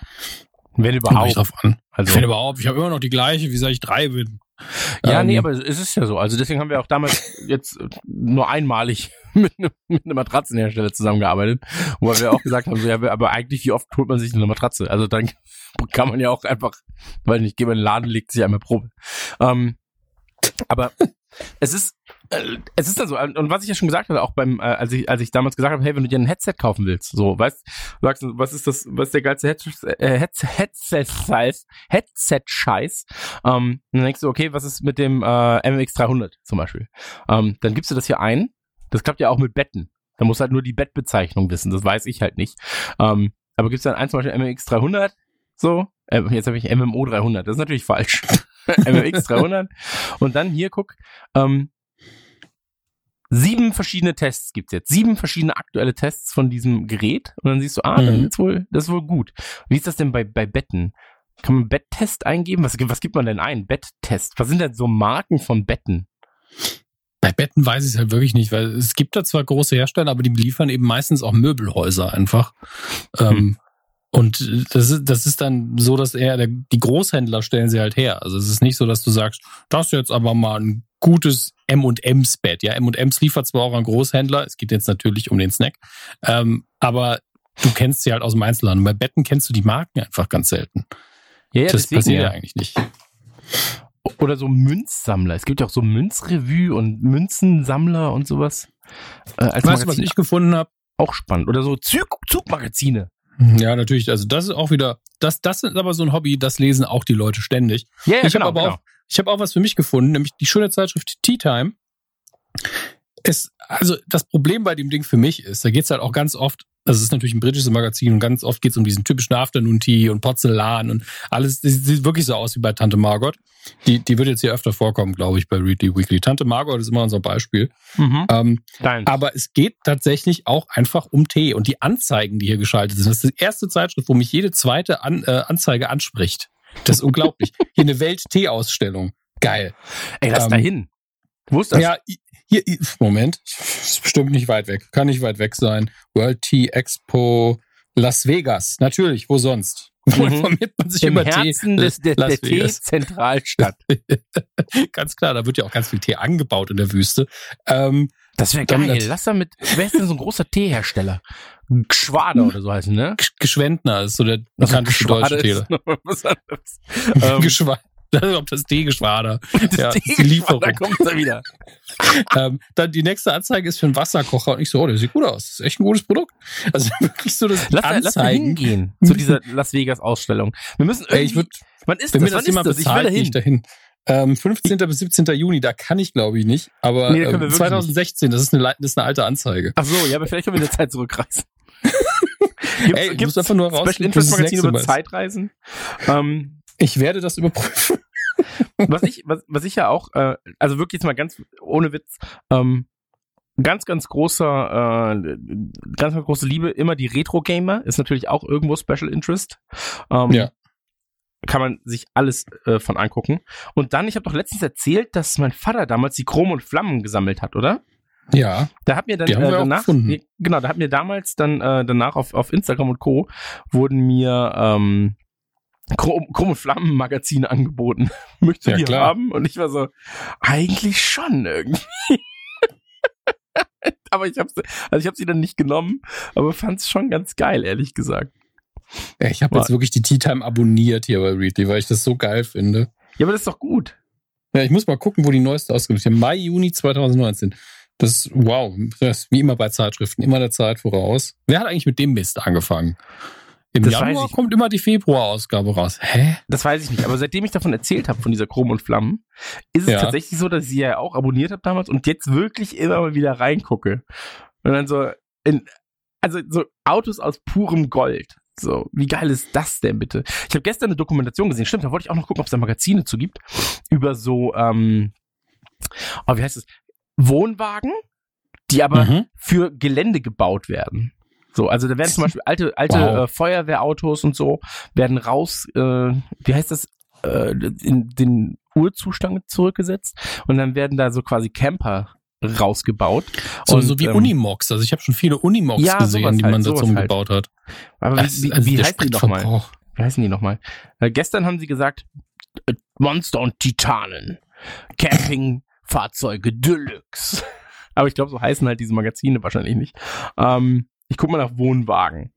Wenn überhaupt. drauf an. Also, Ich finde überhaupt, ich habe immer noch die gleiche, wie seit ich drei bin. ja, Ähm, nee, aber es ist ja so. Also deswegen haben wir auch damals jetzt nur einmalig mit einem mit einem Matratzenhersteller zusammengearbeitet, wo wir auch gesagt haben, so, ja, aber eigentlich, wie oft holt man sich eine Matratze? Also dann kann man ja auch einfach, weil nicht, geht man in den Laden, legt sich einmal Probe. Ähm, aber es ist, äh, es ist dann so, und was ich ja schon gesagt hatte, auch beim, äh, als ich, als ich damals gesagt habe, hey, wenn du dir ein Headset kaufen willst, so, weißt, sagst du, was ist das, was ist der geilste Headset, äh, Headset, Headset-Scheiß, ähm, dann denkst du, okay, was ist mit dem, äh, MX 300 zum Beispiel? Ähm, dann gibst du das hier ein, das klappt ja auch mit Betten. Da musst du halt nur die Bettbezeichnung wissen, das weiß ich halt nicht. Ähm, aber gibt's dann eins zum Beispiel MX 300, so, äh, jetzt habe ich MMO 300, das ist natürlich falsch. MMX 300. Und dann hier, guck, ähm, sieben verschiedene Tests gibt's jetzt. Sieben verschiedene aktuelle Tests von diesem Gerät. Und dann siehst du, ah, dann Mhm. ist wohl, das ist wohl gut. Wie ist das denn bei, bei Betten? Kann man Betttest eingeben? Was, was gibt man denn ein? Betttest. Was sind denn so Marken von Betten? Bei Betten weiß ich es halt wirklich nicht, weil es gibt da zwar große Hersteller, aber die beliefern eben meistens auch Möbelhäuser einfach. Ähm, und das ist, das ist dann so, dass eher der, die Großhändler stellen sie halt her. Also es ist nicht so, dass du sagst, das ist jetzt aber mal ein gutes M&M's Bett. Ja, M&M's liefert zwar auch an Großhändler, es geht jetzt natürlich um den Snack, ähm, aber du kennst sie halt aus dem Einzelhandel. Bei Betten kennst du die Marken einfach ganz selten. Ja, das passiert ja eigentlich nicht. Oder so Münzsammler. Es gibt ja auch so Münzrevue und Münzensammler und sowas. Äh, als Weißt du, was ich gefunden habe? auch spannend. Oder so Zug Zugmagazine. Ja, natürlich. Also das ist auch wieder, das, das ist aber so ein Hobby, das lesen auch die Leute ständig. Ja, ja ich genau, habe aber genau. auch, ich habe auch was für mich gefunden, nämlich die schöne Zeitschrift Tea Time. Es, also das Problem bei dem Ding für mich ist, da geht's halt auch ganz oft, das ist natürlich ein britisches Magazin und ganz oft geht's um diesen typischen Afternoon Tea und Porzellan und alles, das sieht wirklich so aus wie bei Tante Margot. Die, die wird jetzt hier öfter vorkommen, glaube ich, bei Readly Weekly. Tante Margot ist immer unser Beispiel. Mhm. Ähm, Dein. aber es geht tatsächlich auch einfach um Tee und die Anzeigen, die hier geschaltet sind. Das ist die erste Zeitschrift, wo mich jede zweite An äh, Anzeige anspricht. Das ist unglaublich. Hier eine Welt-Tee-Ausstellung. Geil. Ey, lass ähm, da hin. Wo ist das? Ja, hier, Moment. Ist bestimmt nicht weit weg. Kann nicht weit weg sein. World Tea Expo Las Vegas. Natürlich, wo sonst? Wo Mhm. informiert man sich Im über Herzen Tee? des, der, der. Tee-Zentralstadt. ganz klar, da wird ja auch ganz viel Tee angebaut in der Wüste. Ähm, Das wäre Dann geil. das- Lass da mit, wer ist denn so ein großer Teehersteller? Schwader oder so heißen, ne? Sch- Geschwendner ist so der Also bekannteste deutsche Tee. mal was anderes. Ähm, Geschwa ob das Teegeschwader. das Ja, Tee- die Lieferung. Da kommt er wieder. Ähm, dann die nächste Anzeige ist für einen Wasserkocher und ich so, oh, der sieht gut aus. Das ist echt ein gutes Produkt. Also wirklich so das Lass da, lass Anzeigen. hingehen zu dieser Las Vegas Ausstellung. Wir müssen irgendwie, Ey, ich würd, wann ist wenn das? mir Wann das jemand ist das? Ich will bezahlt, da gehe ich hin. dahin. Ähm, 15. bis 17. Juni, da kann ich glaube ich nicht. Aber Nee, ähm, wirklich 2016, das ist, eine, das ist eine alte Anzeige. Ach so, ja, aber vielleicht können wir in der Zeit zurückreisen. Gibt's, Ey, gibt's einfach nur Special rausfinden, Interest Magazin über. Zeitreisen? Ähm, Ich werde das überprüfen. was ich, was, was ich ja auch, äh, also wirklich jetzt mal ganz ohne Witz, ähm, ganz, ganz großer, äh, ganz, ganz große Liebe, immer die Retro-Gamer, ist natürlich auch irgendwo Special Interest. Ähm, Ja. Kann man sich alles äh, von angucken. Und dann, ich habe doch letztens erzählt, dass mein Vater damals die Chrom und Flammen gesammelt hat, oder? Ja, Da hat mir dann äh, danach, genau, da hat mir damals dann äh, danach auf, auf Instagram und Co. wurden mir ähm, Chrom, Chrom und Flammen Magazine angeboten. Möchtest du Ja, die klar. haben? Und ich war so, eigentlich schon irgendwie. aber ich habe also ich habe sie dann nicht genommen, aber fand es schon ganz geil, ehrlich gesagt. Ja, ich habe jetzt wirklich die Tea Time abonniert hier bei Readly, weil ich das so geil finde. Ja, aber das ist doch gut. Ja, ich muss mal gucken, wo die neueste Ausgabe ist. Mai, Juni 2019. Das ist, wow, das ist wie immer bei Zeitschriften, immer der Zeit voraus. Wer hat eigentlich mit dem Mist angefangen? Im Das Januar kommt immer die Februar-Ausgabe raus. Hä? Das weiß ich nicht, aber seitdem ich davon erzählt habe, von dieser Chrom und Flammen, ist es Ja. tatsächlich so, dass ich sie ja auch abonniert habe damals und jetzt wirklich immer mal wieder reingucke. Und dann so, in, also so Autos aus purem Gold. So, wie geil ist das denn bitte? Ich habe gestern eine Dokumentation gesehen, stimmt, da wollte ich auch noch gucken, ob es da Magazine zu gibt, über so, ähm, oh, wie heißt es? Wohnwagen, die aber Mhm. für Gelände gebaut werden. So, also da werden zum Beispiel alte, alte Wow. äh, Feuerwehrautos und so werden raus, äh, wie heißt das, äh, in den Urzustand zurückgesetzt und dann werden da so quasi Camper rausgebaut. So, und, so wie ähm, Unimox. Also ich habe schon viele Unimox Ja, gesehen, die halt, man dazu halt. gebaut hat. Aber wie, wie, also wie heißen die nochmal? Wie heißen die nochmal? Äh, gestern haben sie gesagt, äh, Monster und Titanen. Campingfahrzeuge Deluxe. Aber ich glaube, so heißen halt diese Magazine wahrscheinlich nicht. Ähm, ich guck mal nach Wohnwagen.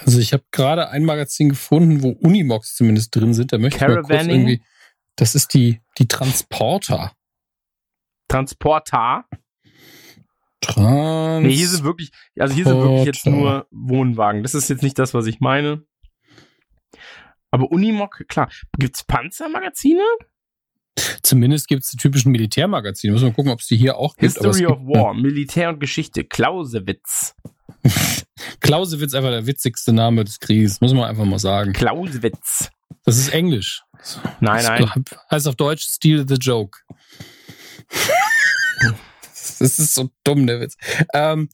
Also ich habe gerade ein Magazin gefunden, wo Unimox zumindest drin sind. Da möchte ich mal kurz irgendwie. Das ist die, die Transporter. Transporter. Trans Nee, hier sind wirklich, also hier sind wirklich jetzt nur Wohnwagen. Das ist jetzt nicht das, was ich meine. Aber Unimog, klar. Gibt's Panzermagazine? Zumindest gibt es die typischen Militärmagazine. Muss man gucken, ob es die hier auch gibt. es History of gibt, War, Militär und Geschichte, Clausewitz. Clausewitz einfach der witzigste Name des Krieges, muss man einfach mal sagen. Clausewitz. Das ist Englisch. Nein, Das nein. heißt auf Deutsch Steal the Joke. Das ist so dumm, der Witz. Ähm,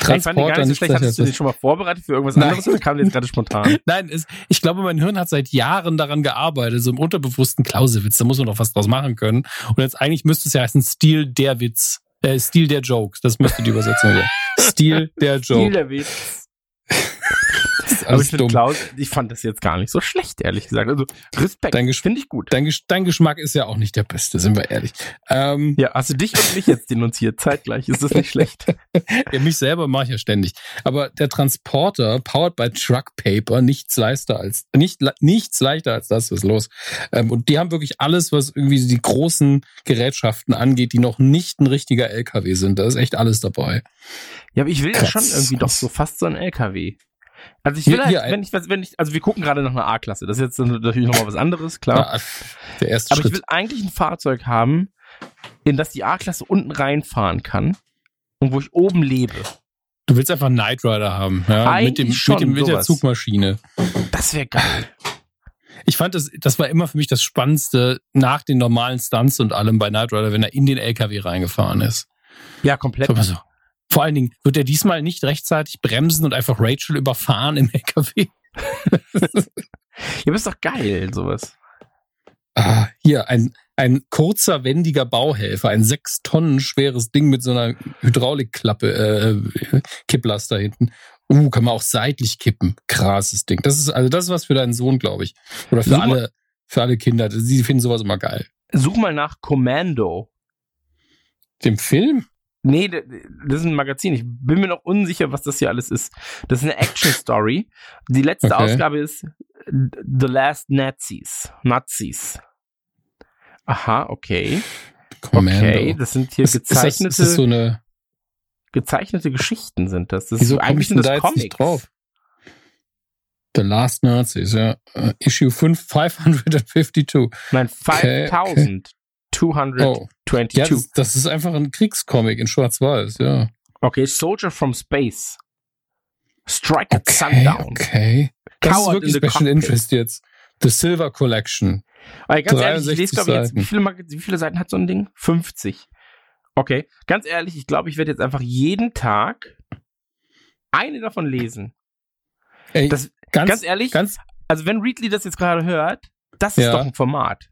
Ich fand den gar nicht so schlecht. Hattest du den schon mal vorbereitet für irgendwas Nein. anderes oder kam der jetzt gerade spontan? Nein, es, ich glaube, mein Hirn hat seit Jahren daran gearbeitet, so im unterbewussten Clausewitz, da muss man doch was draus machen können. Und jetzt eigentlich müsste es ja heißen Stil der Witz. Äh, Stil der Joke. Das müsste die Übersetzung sein. Stil der Stil Joke. der Witz. Ist alles ich dumm. Klaus, ich fand das jetzt gar nicht so schlecht, ehrlich gesagt. Also Respekt, Dein Gesch- finde ich gut. Dein, Gesch- dein Geschmack ist ja auch nicht der beste, sind wir ehrlich. Ähm, Ja, hast du dich und mich jetzt denunziert, zeitgleich. Ist das nicht schlecht? ja, mich selber mache ich ja ständig. Aber der Transporter, powered by Truck Paper, nichts leichter als, nicht, nichts leichter als das, was ist los. Ähm, und die haben wirklich alles, was irgendwie die großen Gerätschaften angeht, die noch nicht ein richtiger LKW sind. Da ist echt alles dabei. Ja, aber ich will ja Krass. schon irgendwie doch so fast so ein LKW. Also ich Hier- will halt, hier wenn ich, was- wenn ich, also wir gucken gerade nach einer A-Klasse. Das ist jetzt natürlich nochmal was anderes, klar. Ja, der erste aber ich Schritt. will eigentlich ein Fahrzeug haben, in das die A-Klasse unten reinfahren kann und wo ich oben lebe. Du willst einfach einen Knight Rider haben, ja, Eigentlich mit dem, mit dem, mit der. Zugmaschine. Das wäre geil. Ich fand das, das war immer für mich das Spannendste nach den normalen Stunts und allem bei Knight Rider, wenn er in den LKW reingefahren ist. Ja, komplett. Mal so. Vor allen Dingen, wird er diesmal nicht rechtzeitig bremsen und einfach Rachel überfahren im LKW? Ja, aber ist doch geil, sowas. Ah, hier, ein, ein kurzer, wendiger Bauhelfer, ein sechs Tonnen schweres Ding mit so einer Hydraulikklappe, äh, Kipplaster hinten. Uh, kann man auch seitlich kippen. Krasses Ding. Das ist, also das ist was für deinen Sohn, glaube ich. Oder für Such alle, für alle Kinder. Sie finden sowas immer geil. Such mal nach Commando. Dem Film? Nee, das ist ein Magazin. Ich bin mir noch unsicher, was das hier alles ist. Das ist eine Action-Story. Die letzte Okay. Ausgabe ist The Last Nazis. Nazis. Aha, okay. Commando. Okay, das sind hier ist, das, gezeichnete, ist das so eine, gezeichnete Geschichten sind das. das wieso ist, komme ich denn sind da das jetzt nicht drauf? The Last Nazis, ja. Uh, Issue 5, 552. Nein, Okay, 5222. Oh, ja, das, das ist einfach ein Kriegscomic in Schwarz-Weiß, ja. Okay, Soldier from Space. Strike at Okay, Sundown. okay. Das Coward ist wirklich in Special Cockpit. Interest jetzt. The Silver Collection. Aber ganz ehrlich, ich 63 lese, glaube ich, jetzt, wie viele, wie viele Seiten hat so ein Ding? 50. Okay, ganz ehrlich, ich glaube, ich werde jetzt einfach jeden Tag eine davon lesen. Ey, Das, ganz, ganz ehrlich, ganz, also wenn Readly das jetzt gerade hört, das ist Ja. doch ein Format.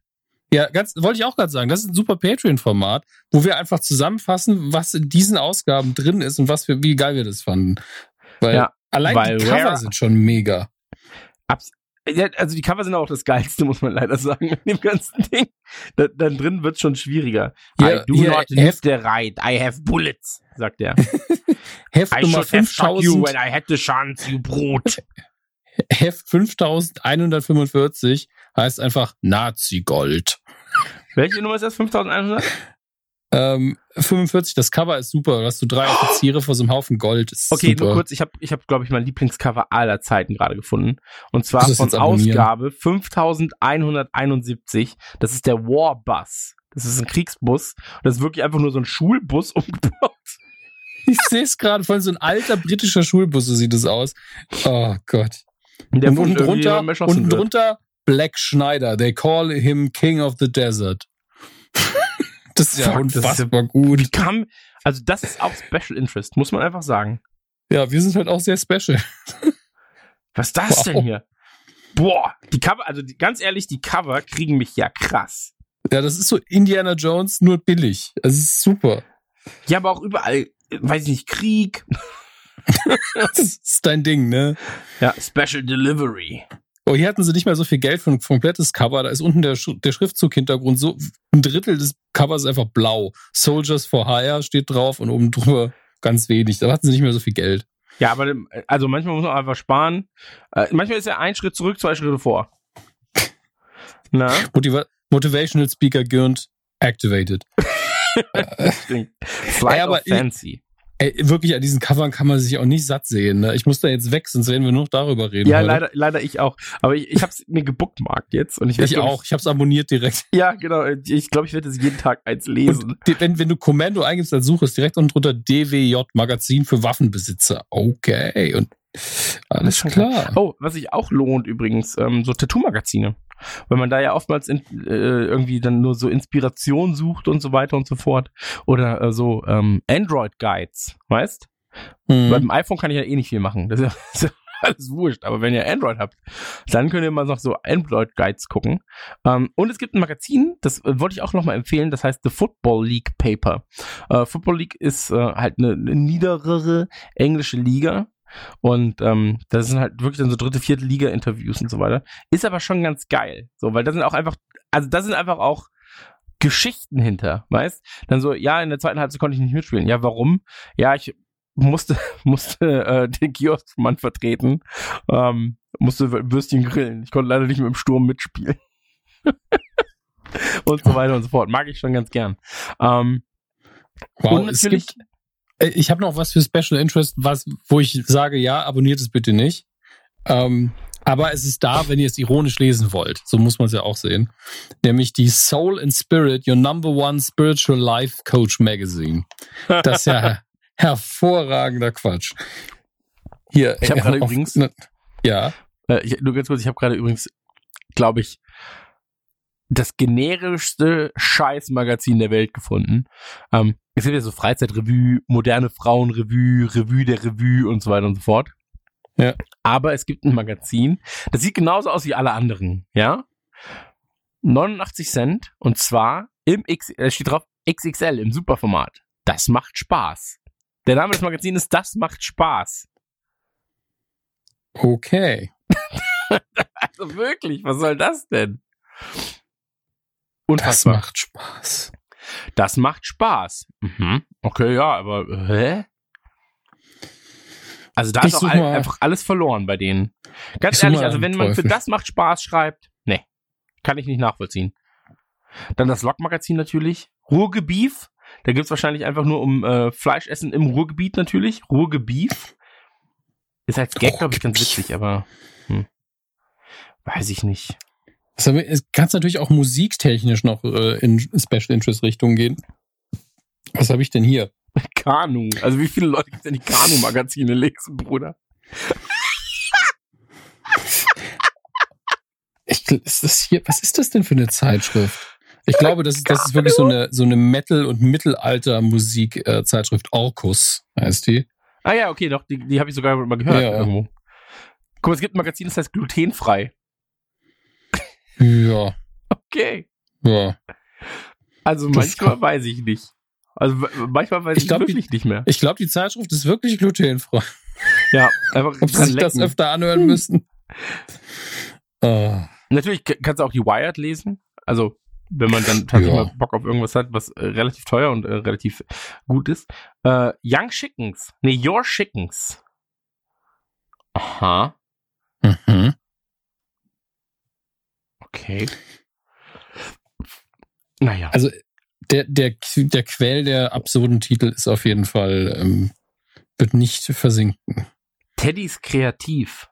Ja, ganz, wollte ich auch gerade sagen, das ist ein super Patreon-Format, wo wir einfach zusammenfassen, was in diesen Ausgaben drin ist und was wir, wie geil wir das fanden. Weil Ja, allein weil die Cover sind schon mega. Abs Ja, also die Cover sind auch das Geilste, muss man leider sagen, in dem ganzen Ding. Da, dann drin wird's schon schwieriger. Hier- I do hier, not need the right. I have bullets, sagt er. Heft I Nummer should have shot you 5000, when I had the chance, you Brot. Heft 5145 heißt einfach Nazi-Gold. Welche Nummer ist das? 5100? Ähm, 45, das Cover ist super. Da hast du drei Offiziere vor so einem Haufen Gold. Ist Okay, super. nur kurz, ich habe, ich hab, glaube ich, mein Lieblingscover aller Zeiten gerade gefunden. Und zwar von? Ausgabe 5171. Das ist der Warbus. Das ist ein Kriegsbus. Und das ist wirklich einfach nur so ein Schulbus umgebaut. Ich sehe es gerade, von so ein alter britischer Schulbus, so sieht es aus. Oh Gott. Und und unten drunter, unten drunter Black Schneider. They call him King of the Desert. das ist ja Fuck, das ist ja- unfassbar gut. Wie kam, also das ist auch Special Interest, muss man einfach sagen. Ja, wir sind halt auch sehr special. Was ist das Wow. denn hier? Boah, die Cover, also die, ganz ehrlich, die Cover kriegen mich ja krass. Ja, das ist so Indiana Jones, nur billig. Es ist super. Ja, aber auch überall, weiß ich nicht, Krieg. Das ist dein Ding, ne? Ja, Special Delivery. Oh, hier hatten sie nicht mehr so viel Geld für ein komplettes Cover. Da ist unten der, Sch der Schriftzug-Hintergrund so, ein Drittel des Covers ist einfach blau. Soldiers for Hire steht drauf und oben drüber ganz wenig. Da hatten sie nicht mehr so viel Geld. Ja, aber also manchmal muss man einfach sparen. Äh, manchmal ist ja ein Schritt zurück, zwei Schritte vor. Na, Motiva Motivational Speaker Gürnt activated. Flight Ey, aber Fancy. Ey, wirklich, an diesen Covern kann man sich auch nicht satt sehen. Ne? Ich muss da jetzt weg, sonst werden wir nur noch darüber reden. Ja, heute. leider, leider ich auch. Aber ich, ich habe es mir gebookmarkt jetzt und ich Ich glaub auch. Ich habe es abonniert direkt. Ja, genau. Ich glaube, ich werde es jeden Tag eins lesen. Und wenn, wenn du Kommando eingibst als Suche, ist direkt unten drunter DWJ Magazin für Waffenbesitzer. Okay. Und alles schon klar. Oh, was sich auch lohnt übrigens, ähm, so Tattoo-Magazine. Weil man da ja oftmals in, äh, irgendwie dann nur so Inspiration sucht und so weiter und so fort. Oder äh, so ähm, Android-Guides, weißt? Mhm. Beim iPhone kann ich ja eh nicht viel machen. Das ist ja, ist ja alles wurscht. Aber wenn ihr Android habt, dann könnt ihr mal noch so Android-Guides gucken. Ähm, und es gibt ein Magazin, das äh, wollte ich auch nochmal empfehlen, das heißt The Football League Paper. Äh, Football League ist äh, halt eine, eine niederere englische Liga. Und ähm, das sind halt wirklich dann so dritte, vierte Liga-Interviews und so weiter. Ist aber schon ganz geil. So, weil da sind auch einfach, also da sind einfach auch Geschichten hinter, weißt? Dann so, ja, in der zweiten Halbzeit konnte ich nicht mitspielen. Ja, warum? Ja, ich musste, musste äh, den Kioskmann vertreten, ähm, musste Würstchen grillen. Ich konnte leider nicht mit dem Sturm mitspielen. und so weiter und so fort. Mag ich schon ganz gern. Ähm, Wow, und es natürlich, gibt, Äh, ich habe noch was für Special Interest, was, wo ich sage, ja, abonniert es bitte nicht. Ähm, aber es ist da, wenn ihr es ironisch lesen wollt. So muss man es ja auch sehen. Nämlich die Soul and Spirit, your number one spiritual life coach magazine. Das ist ja hervorragender Quatsch. Hier, Ich hab er gerade übrigens- ne- Ja, Äh, ich, nur ganz kurz, ich habe gerade übrigens, glaube ich, das generischste Scheißmagazin der Welt gefunden. Ähm, es gibt ja so Freizeitrevue, moderne Frauenrevue, Revue der Revue und so weiter und so fort. Ja. Aber es gibt ein Magazin, das sieht genauso aus wie alle anderen, ja? 89 Cent und zwar im X, äh, steht drauf XXL im Superformat. Das macht Spaß. Der Name des Magazins ist Das macht Spaß. okay. Also wirklich, was soll das denn? Das Unfassbar. macht Spaß. Das macht Spaß. Mhm. Okay, ja, aber hä? Also da Ich ist auch all, einfach alles verloren bei denen. Ganz Ich ehrlich, also wenn man für Teufel. das macht Spaß schreibt, nee, kann ich nicht nachvollziehen. Dann das Lokmagazin natürlich. Ruhrgebief. Da gibt's wahrscheinlich einfach nur um äh, Fleischessen im Ruhrgebiet natürlich. Ruhrgebief. Ist als Gag, glaube ich, ganz witzig, aber hm. weiß ich nicht. Also, es kann natürlich auch musiktechnisch noch äh, in Special Interest Richtung gehen. Was habe ich denn hier? Kanu. Also wie viele Leute gibt's denn die Kanu-Magazine lesen, Bruder? Ich, ist das hier, was ist das denn für eine Zeitschrift? Ich glaube, das ist, das ist wirklich so eine, so eine Metal- und Mittelalter-Musik-Zeitschrift. Orkus heißt die. Ah ja, okay, doch, die, die habe ich sogar mal gehört Ja. irgendwo. Guck mal, es gibt ein Magazin, das heißt glutenfrei. Ja, Okay. ja. Also Das manchmal kann- weiß ich nicht. Also manchmal weiß ich, Ich glaub, die- wirklich nicht mehr. Ich glaube, die Zeitschrift ist wirklich glutenfrei. Ja, einfach Ob sie sich das öfter anhören müssen. Oh. Natürlich kannst du auch die Wired lesen. Also, wenn man dann tatsächlich Ja. mal Bock auf irgendwas hat, was äh, relativ teuer und äh, relativ gut ist. Äh, Young Chickens. Nee, Your Chickens. Aha. Mhm. Okay. Naja. Also der, der, der Quell der absurden Titel ist auf jeden Fall, ähm, wird nicht versinken. Teddys kreativ.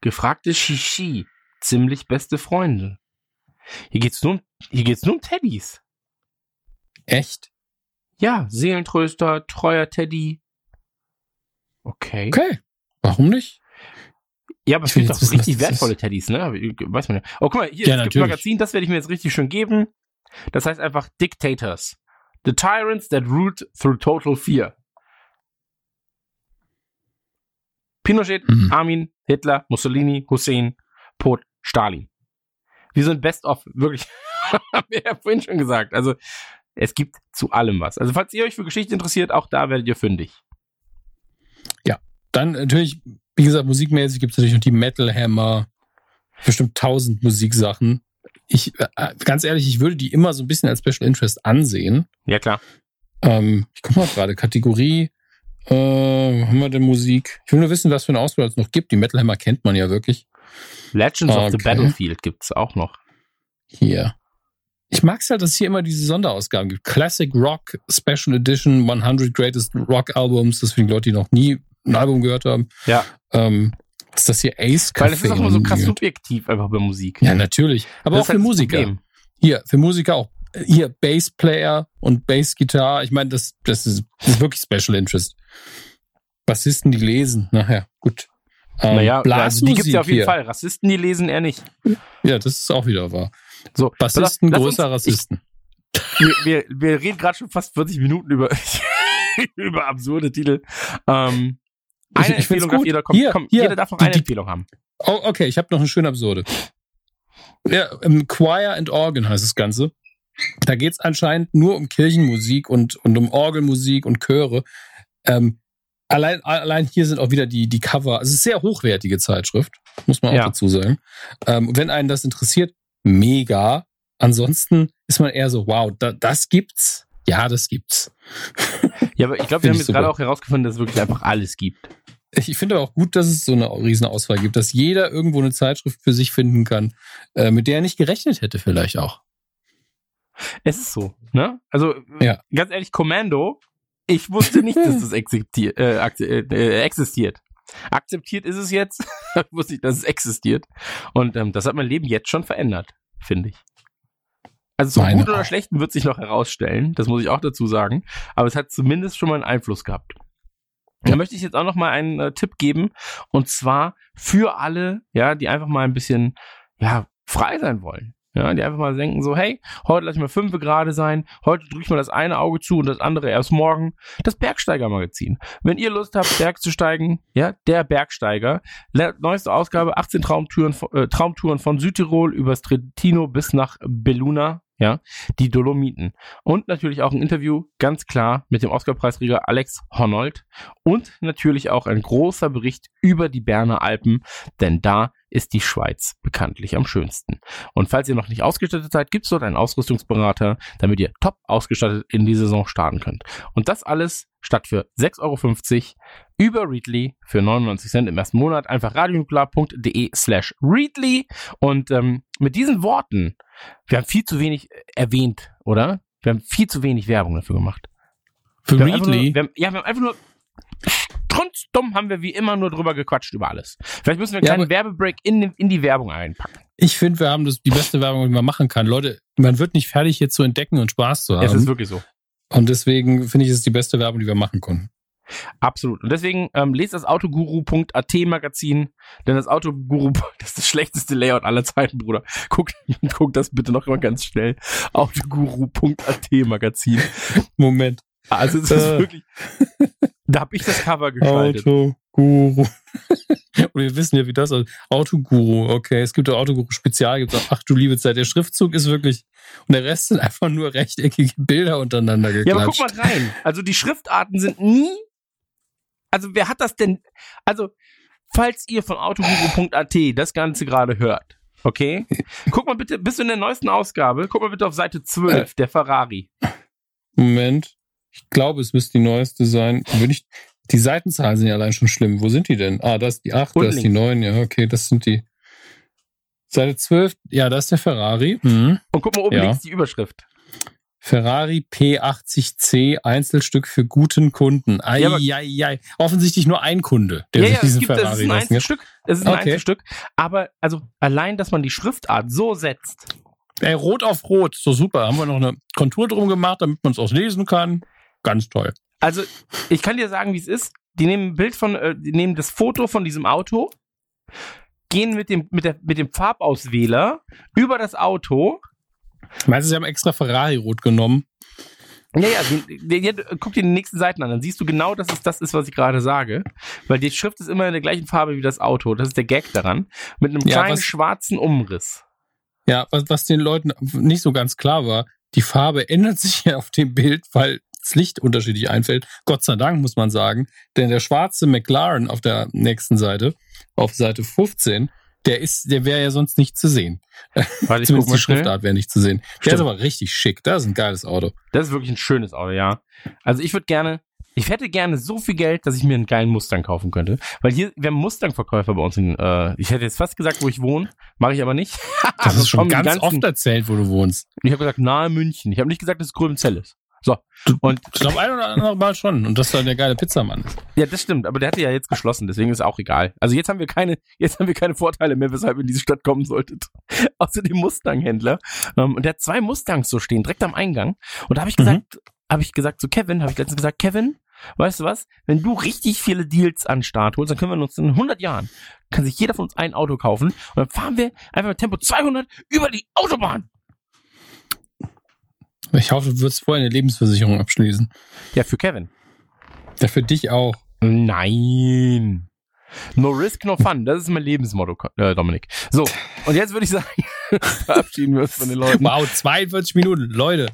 Gefragte Shishi. Ziemlich beste Freunde. Hier geht's nur um, hier geht's nur um Teddys. Echt? Ja, Seelentröster, treuer Teddy. Okay. Okay. Warum nicht? Ja, aber es gibt wissen, richtig wertvolle Teddys, ne? Weiß man ja. Oh, guck mal, hier, Ja, es gibt ein. Magazin, das werde ich mir jetzt richtig schön geben. Das heißt einfach Dictators. The Tyrants that ruled through total fear. Pinochet, Mhm. Armin, Hitler, Mussolini, Hussein, Pot, Stalin. Wir sind best of, wirklich. Haben wir ja vorhin schon gesagt. Also, es gibt zu allem was. Also, falls ihr euch für Geschichte interessiert, auch da werdet ihr fündig. Dann natürlich, wie gesagt, musikmäßig gibt es natürlich noch die Metal Hammer, bestimmt tausend Musiksachen. Ich, äh, ganz ehrlich, ich würde die immer so ein bisschen als Special Interest ansehen. Ja, klar. Ähm, ich guck mal gerade, Kategorie, äh, haben wir denn Musik? Ich will nur wissen, was für eine Auswahl es noch gibt. Die Metal Hammer kennt man ja wirklich. Legends of the Okay. Battlefield gibt's auch noch. Hier. Ich mag's halt, dass es hier immer diese Sonderausgaben gibt. Classic Rock Special Edition 100 Greatest Rock Albums. Deswegen Leute, die noch nie ein Album gehört haben. Ja. Ähm, ist das hier Ace Café? Weil das ist auch immer so krass Ja, subjektiv einfach bei Musik. natürlich. Aber Das auch für halt Musiker. Problem. Hier, für Musiker auch. Hier, Bassplayer und Bassgitarre. Ich meine, das, das, ist, das ist wirklich Special Interest. Bassisten, die lesen. Nachher, gut. Ähm, Naja, also die gibt's ja auf jeden hier. Fall. Rassisten, die lesen eher nicht. Ja, das ist auch wieder wahr. So, Bassisten, lass uns- größer Rassisten. Ich, wir, wir, wir reden gerade schon fast 40 Minuten über, über absurde Titel. Ähm, eine ich find's Empfehlung darf jeder, komm, Hier, komm, hier, jeder darf noch eine die- Empfehlung haben. Oh, okay, ich habe noch eine schöne Absurde. Ja, ähm, Choir and Organ heißt das Ganze. Da geht's anscheinend nur um Kirchenmusik und, und um Orgelmusik und Chöre. Ähm, allein, allein hier sind auch wieder die, die Cover. Es ist eine sehr hochwertige Zeitschrift, muss man auch Ja. dazu sagen. Ähm, wenn einen das interessiert, mega. Ansonsten ist man eher so, wow, da, das gibt's. Ja, das gibt's. Ja, aber ich glaube, wir haben ich jetzt gerade auch herausgefunden, dass es wirklich einfach alles gibt. Ich finde auch gut, dass es so eine riesen Auswahl gibt, dass jeder irgendwo eine Zeitschrift für sich finden kann, äh, mit der er nicht gerechnet hätte vielleicht auch. Es ist so, ne? Also, Ja. ganz ehrlich, Commando, ich wusste nicht, dass das existiert. Äh, äh, existiert. Akzeptiert ist es jetzt, ich wusste nicht, dass es existiert. Und ähm, das hat mein Leben jetzt schon verändert, finde ich. Also so Meine gut oder auch. schlecht wird sich noch herausstellen, das muss ich auch dazu sagen. Aber es hat zumindest schon mal einen Einfluss gehabt. Da möchte ich jetzt auch noch mal einen äh, Tipp geben und zwar für alle, ja, die einfach mal ein bisschen ja frei sein wollen, ja, die einfach mal denken so, hey, heute lass ich mal fünf gerade sein, heute drücke ich mal das eine Auge zu und das andere erst morgen. Das Bergsteiger-Magazin. Wenn ihr Lust habt, Berg zu steigen, ja, der Bergsteiger, neueste Ausgabe, 18 Traumtouren, von- äh, Traumtouren von Südtirol übers Trentino bis nach Belluna, ja, die Dolomiten. Und natürlich auch ein Interview, ganz klar, mit dem Oscarpreisträger Alex Honnold. Und natürlich auch ein großer Bericht über die Berner Alpen, denn da ist die Schweiz bekanntlich am schönsten. Und falls ihr noch nicht ausgestattet seid, gibt es dort einen Ausrüstungsberater, damit ihr top ausgestattet in die Saison starten könnt. Und das alles statt für 6,50 Euro über Readly für 99 Cent im ersten Monat. Einfach radionuklear.de slash Readly. Und ähm, mit diesen Worten, wir haben viel zu wenig erwähnt, oder? Wir haben viel zu wenig Werbung dafür gemacht. Für Wir haben Readly, Nur, wir haben, ja, wir haben einfach nur strunzdumm haben wir wie immer nur drüber gequatscht über alles. Vielleicht müssen wir einen Ja, kleinen Werbebreak in, in die Werbung einpacken. ich finde, wir haben das, die beste Werbung, die man machen kann. Leute, man wird nicht fertig, hier zu entdecken und Spaß zu Es ist haben. wirklich so. Und deswegen finde ich, es ist die beste Werbung, die wir machen konnten. Absolut. Und deswegen ähm, lest das Autoguru.at Magazin, denn das Autoguru, das ist das schlechteste Layout aller Zeiten, Bruder. Guck, guck das bitte noch mal ganz schnell. Autoguru.at Magazin. Moment. Also es ist Äh. wirklich, da habe ich das Cover gestaltet. Autoguru. Und wir wissen ja, wie das ist. Autoguru, okay. Es gibt auch Autoguru Spezial, gibt auch, ach du liebe Zeit. Der Schriftzug ist wirklich, und der Rest sind einfach nur rechteckige Bilder untereinander geklatscht. Ja, aber guck mal rein. Also die Schriftarten sind nie. Also wer hat das denn? Also falls ihr von autoguru.at das Ganze gerade hört, okay? Guck mal bitte, bist du in der neuesten Ausgabe? Guck mal bitte auf Seite 12, der Ferrari. Moment. Ich glaube, es müsste die neueste sein. Würde ich, die Seitenzahlen sind ja allein schon schlimm. Wo sind die denn? Ah, das ist die 8, Und das ist die links. 9. Ja, okay, das sind die. Seite 12, ja, das ist der Ferrari. Mhm. Und guck mal oben Ja. links die Überschrift. Ferrari P80C Einzelstück für guten Kunden. Ei, Ja, aber- ei, ei. Offensichtlich nur ein Kunde, der ja, sich ja, es diesen gibt, das ist Ferrari ein. Einzelstück. Es ist ein Okay. Einzelstück. Aber, also, allein, dass man die Schriftart so setzt. Ey, rot auf rot, so super. Haben wir noch eine Kontur drum gemacht, damit man es auch lesen kann. Ganz toll. Also, ich kann dir sagen, wie es ist. Die nehmen ein Bild von, äh, die nehmen das Foto von diesem Auto, gehen mit dem, mit der, mit dem Farbauswähler über das Auto. Meinst du, sie haben extra Ferrari-Rot genommen? Ja, ja, die, guck dir die nächsten Seiten an, dann siehst du genau, dass es das ist, was ich gerade sage. Weil die Schrift ist immer in der gleichen Farbe wie das Auto. Das ist der Gag daran. Mit einem Ja, kleinen was- schwarzen Umriss. Ja, was, was den Leuten nicht so ganz klar war, die Farbe ändert sich ja auf dem Bild, weil das Licht unterschiedlich einfällt. Gott sei Dank, muss man sagen. Denn der schwarze McLaren auf der nächsten Seite, auf Seite 15, der ist, der wäre ja sonst nicht zu sehen. Weil ich Zumindest die schnell. Schriftart wäre nicht zu sehen. Der Stimmt. ist aber richtig schick. Das ist ein geiles Auto. Das ist wirklich ein schönes Auto, ja. Also ich würde gerne, ich hätte gerne so viel Geld, dass ich mir einen geilen Mustang kaufen könnte. Weil hier, wir haben Mustang-Verkäufer bei uns in, äh, ich hätte jetzt fast gesagt, wo ich wohne, mache ich aber nicht. Das ist schon ganz ganzen- oft erzählt, wo du wohnst. Ich habe gesagt, nahe München. Ich habe nicht gesagt, dass es Gröbenzell ist. So. Und Ich glaube, ein oder andere Mal schon. Und dass da der geile Pizzamann ist. ja, das stimmt, aber der hatte ja jetzt geschlossen, deswegen ist auch egal. Also jetzt haben wir keine, jetzt haben wir keine Vorteile mehr, weshalb ihr in diese Stadt kommen solltet. Außer dem Mustang-Händler. Ähm, und der hat zwei Mustangs so stehen, direkt am Eingang. Und da habe ich gesagt, habe ich gesagt zu Kevin, habe ich letztens gesagt, Kevin, weißt du was? Wenn du richtig viele Deals an den Start holst, dann können wir uns in 100 Jahren, kann sich jeder von uns ein Auto kaufen und dann fahren wir einfach mit Tempo 200 über die Autobahn. Ich hoffe, du würdest vorher eine Lebensversicherung abschließen. Ja, für Kevin. Ja, für dich auch. Nein. No risk, no fun. Das ist mein Lebensmotto, äh, Dominik. So, und jetzt würde ich sagen, verabschieden wir uns von den Leuten. Wow, 42 Minuten. Leute,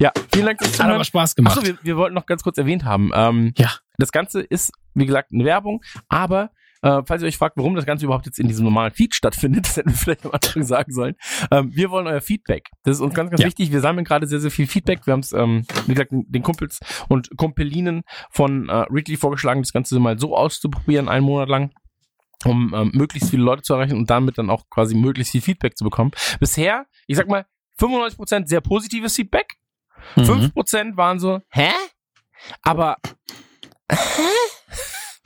Ja, vielen Dank fürs hat aber Zuhören. Spaß gemacht. Achso, wir, wir wollten noch ganz kurz erwähnt haben. Ähm, Ja. Das Ganze ist, wie gesagt, eine Werbung, aber äh, falls ihr euch fragt, warum das Ganze überhaupt jetzt in diesem normalen Feed stattfindet, das hätten wir vielleicht am Anfang sagen sollen. Ähm, wir wollen euer Feedback. Das ist uns ganz, ganz Ja. wichtig. Wir sammeln gerade sehr, sehr viel Feedback. Wir haben es, ähm, wie gesagt, den Kumpels und Kumpelinen von äh, Ridley vorgeschlagen, das Ganze mal so auszuprobieren, einen Monat lang um ähm, möglichst viele Leute zu erreichen und damit dann auch quasi möglichst viel Feedback zu bekommen. Bisher, ich sag mal, 95% sehr positives Feedback, Mhm. 5% waren so, hä? Aber, hä?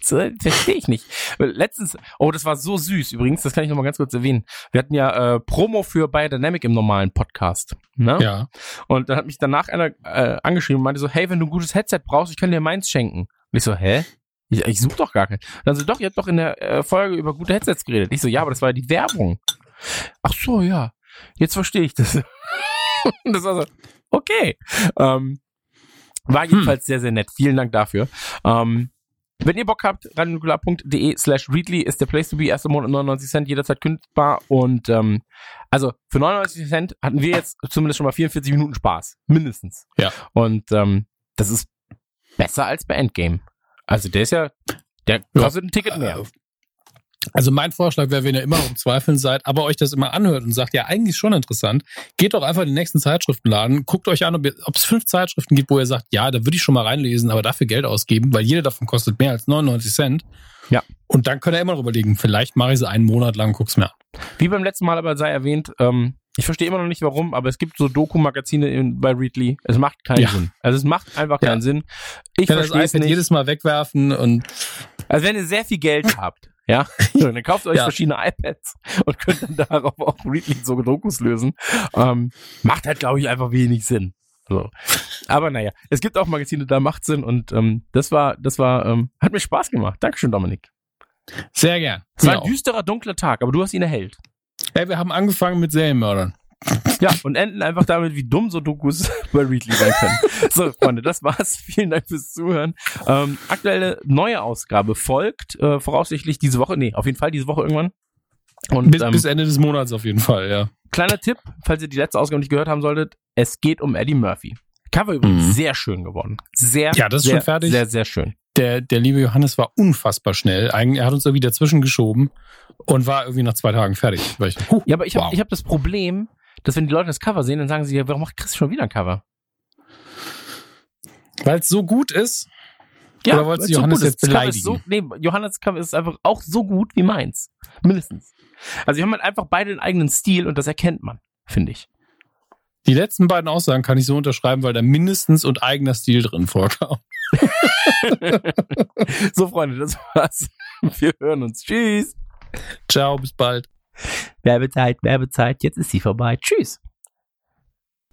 Verstehe ich nicht. Letztens, oh, das war so süß übrigens, das kann ich nochmal ganz kurz erwähnen. Wir hatten ja äh, Promo für Biodynamic im normalen Podcast. Ne? Ja. Und dann hat mich danach einer äh, angeschrieben und meinte so, hey, wenn du ein gutes Headset brauchst, ich kann dir meins schenken. Und ich so, hä? Ich, ich suche doch gar keinen. Dann so, doch, ihr habt doch in der äh, Folge über gute Headsets geredet. Ich so, ja, aber das war ja die Werbung. Ach so, ja. Jetzt verstehe ich das. Das war so, okay. Ähm, war jedenfalls sehr, sehr nett. Vielen Dank dafür. Ähm, wenn ihr Bock habt, radionukular.de slash readly ist der Place to be. Erster Monat 99 Cent, jederzeit kündbar. Und ähm, also für 99 Cent hatten wir jetzt zumindest schon mal 44 Minuten Spaß. Mindestens. Ja. Und ähm, das ist besser als bei Endgame. Also der ist ja, der Ja. kostet ein Ticket mehr. Also mein Vorschlag wäre, wenn ihr immer im Zweifeln seid, aber euch das immer anhört und sagt, ja, eigentlich schon interessant, geht doch einfach in den nächsten Zeitschriftenladen, guckt euch an, ob es fünf Zeitschriften gibt, wo ihr sagt, ja, da würde ich schon mal reinlesen, aber dafür Geld ausgeben, weil jede davon kostet mehr als 99 Cent. Ja. Und dann könnt ihr immer noch überlegen, vielleicht mache ich sie einen Monat lang, guck's mir an. Wie beim letzten Mal aber sei erwähnt, ähm, ich verstehe immer noch nicht warum, aber es gibt so Doku-Magazine in- bei Readly. Es macht keinen Ja. Sinn. Also es macht einfach Ja. keinen Sinn. Ich kann das iPad nicht. jedes Mal wegwerfen und Also wenn ihr sehr viel Geld habt, ja, so, dann kauft euch Ja. verschiedene iPads und könnt dann darauf auch Readly so Dokus lösen. Ähm, macht halt, glaube ich, einfach wenig Sinn. So. Aber naja, es gibt auch Magazine, da macht Sinn und ähm, das war, das war, ähm, hat mir Spaß gemacht. Dankeschön, Dominik. sehr gern. Es war Ja. ein düsterer, dunkler Tag, aber du hast ihn erhellt. Ey, wir haben angefangen mit Serienmördern. Ja, und enden einfach damit, wie dumm so Dokus bei Readly sein können. So, Freunde, das war's. Vielen Dank fürs Zuhören. Ähm, aktuelle neue Ausgabe folgt, äh, voraussichtlich diese Woche, nee, auf jeden Fall diese Woche irgendwann. Und Bis, ähm, bis Ende des Monats auf jeden Fall, ja. kleiner Tipp, falls ihr die letzte Ausgabe nicht gehört haben solltet, es geht um Eddie Murphy. Cover übrigens Mhm. sehr schön geworden. Sehr, Ja, das ist sehr, schon fertig. Sehr, sehr schön. der, der liebe Johannes war unfassbar schnell. Er hat uns irgendwie dazwischen geschoben und war irgendwie nach zwei Tagen fertig. Ich, huh, Ja, aber ich habe wow. hab das Problem, dass wenn die Leute das Cover sehen, dann sagen sie, ja, warum macht Chris schon wieder ein Cover? Weil es so gut ist. Ja, Oder wolltest du Johannes ist. jetzt beleidigen? So, nee, Johannes Cover ist einfach auch so gut wie meins. Mindestens. Also wir haben halt einfach beide den eigenen Stil und das erkennt man, finde ich. Die letzten beiden Aussagen kann ich so unterschreiben, weil da mindestens und eigener Stil drin vorkam. so, Freunde, das war's. Wir hören uns. Tschüss. Ciao, bis bald. Werbezeit, Werbezeit. Jetzt ist sie vorbei. Tschüss.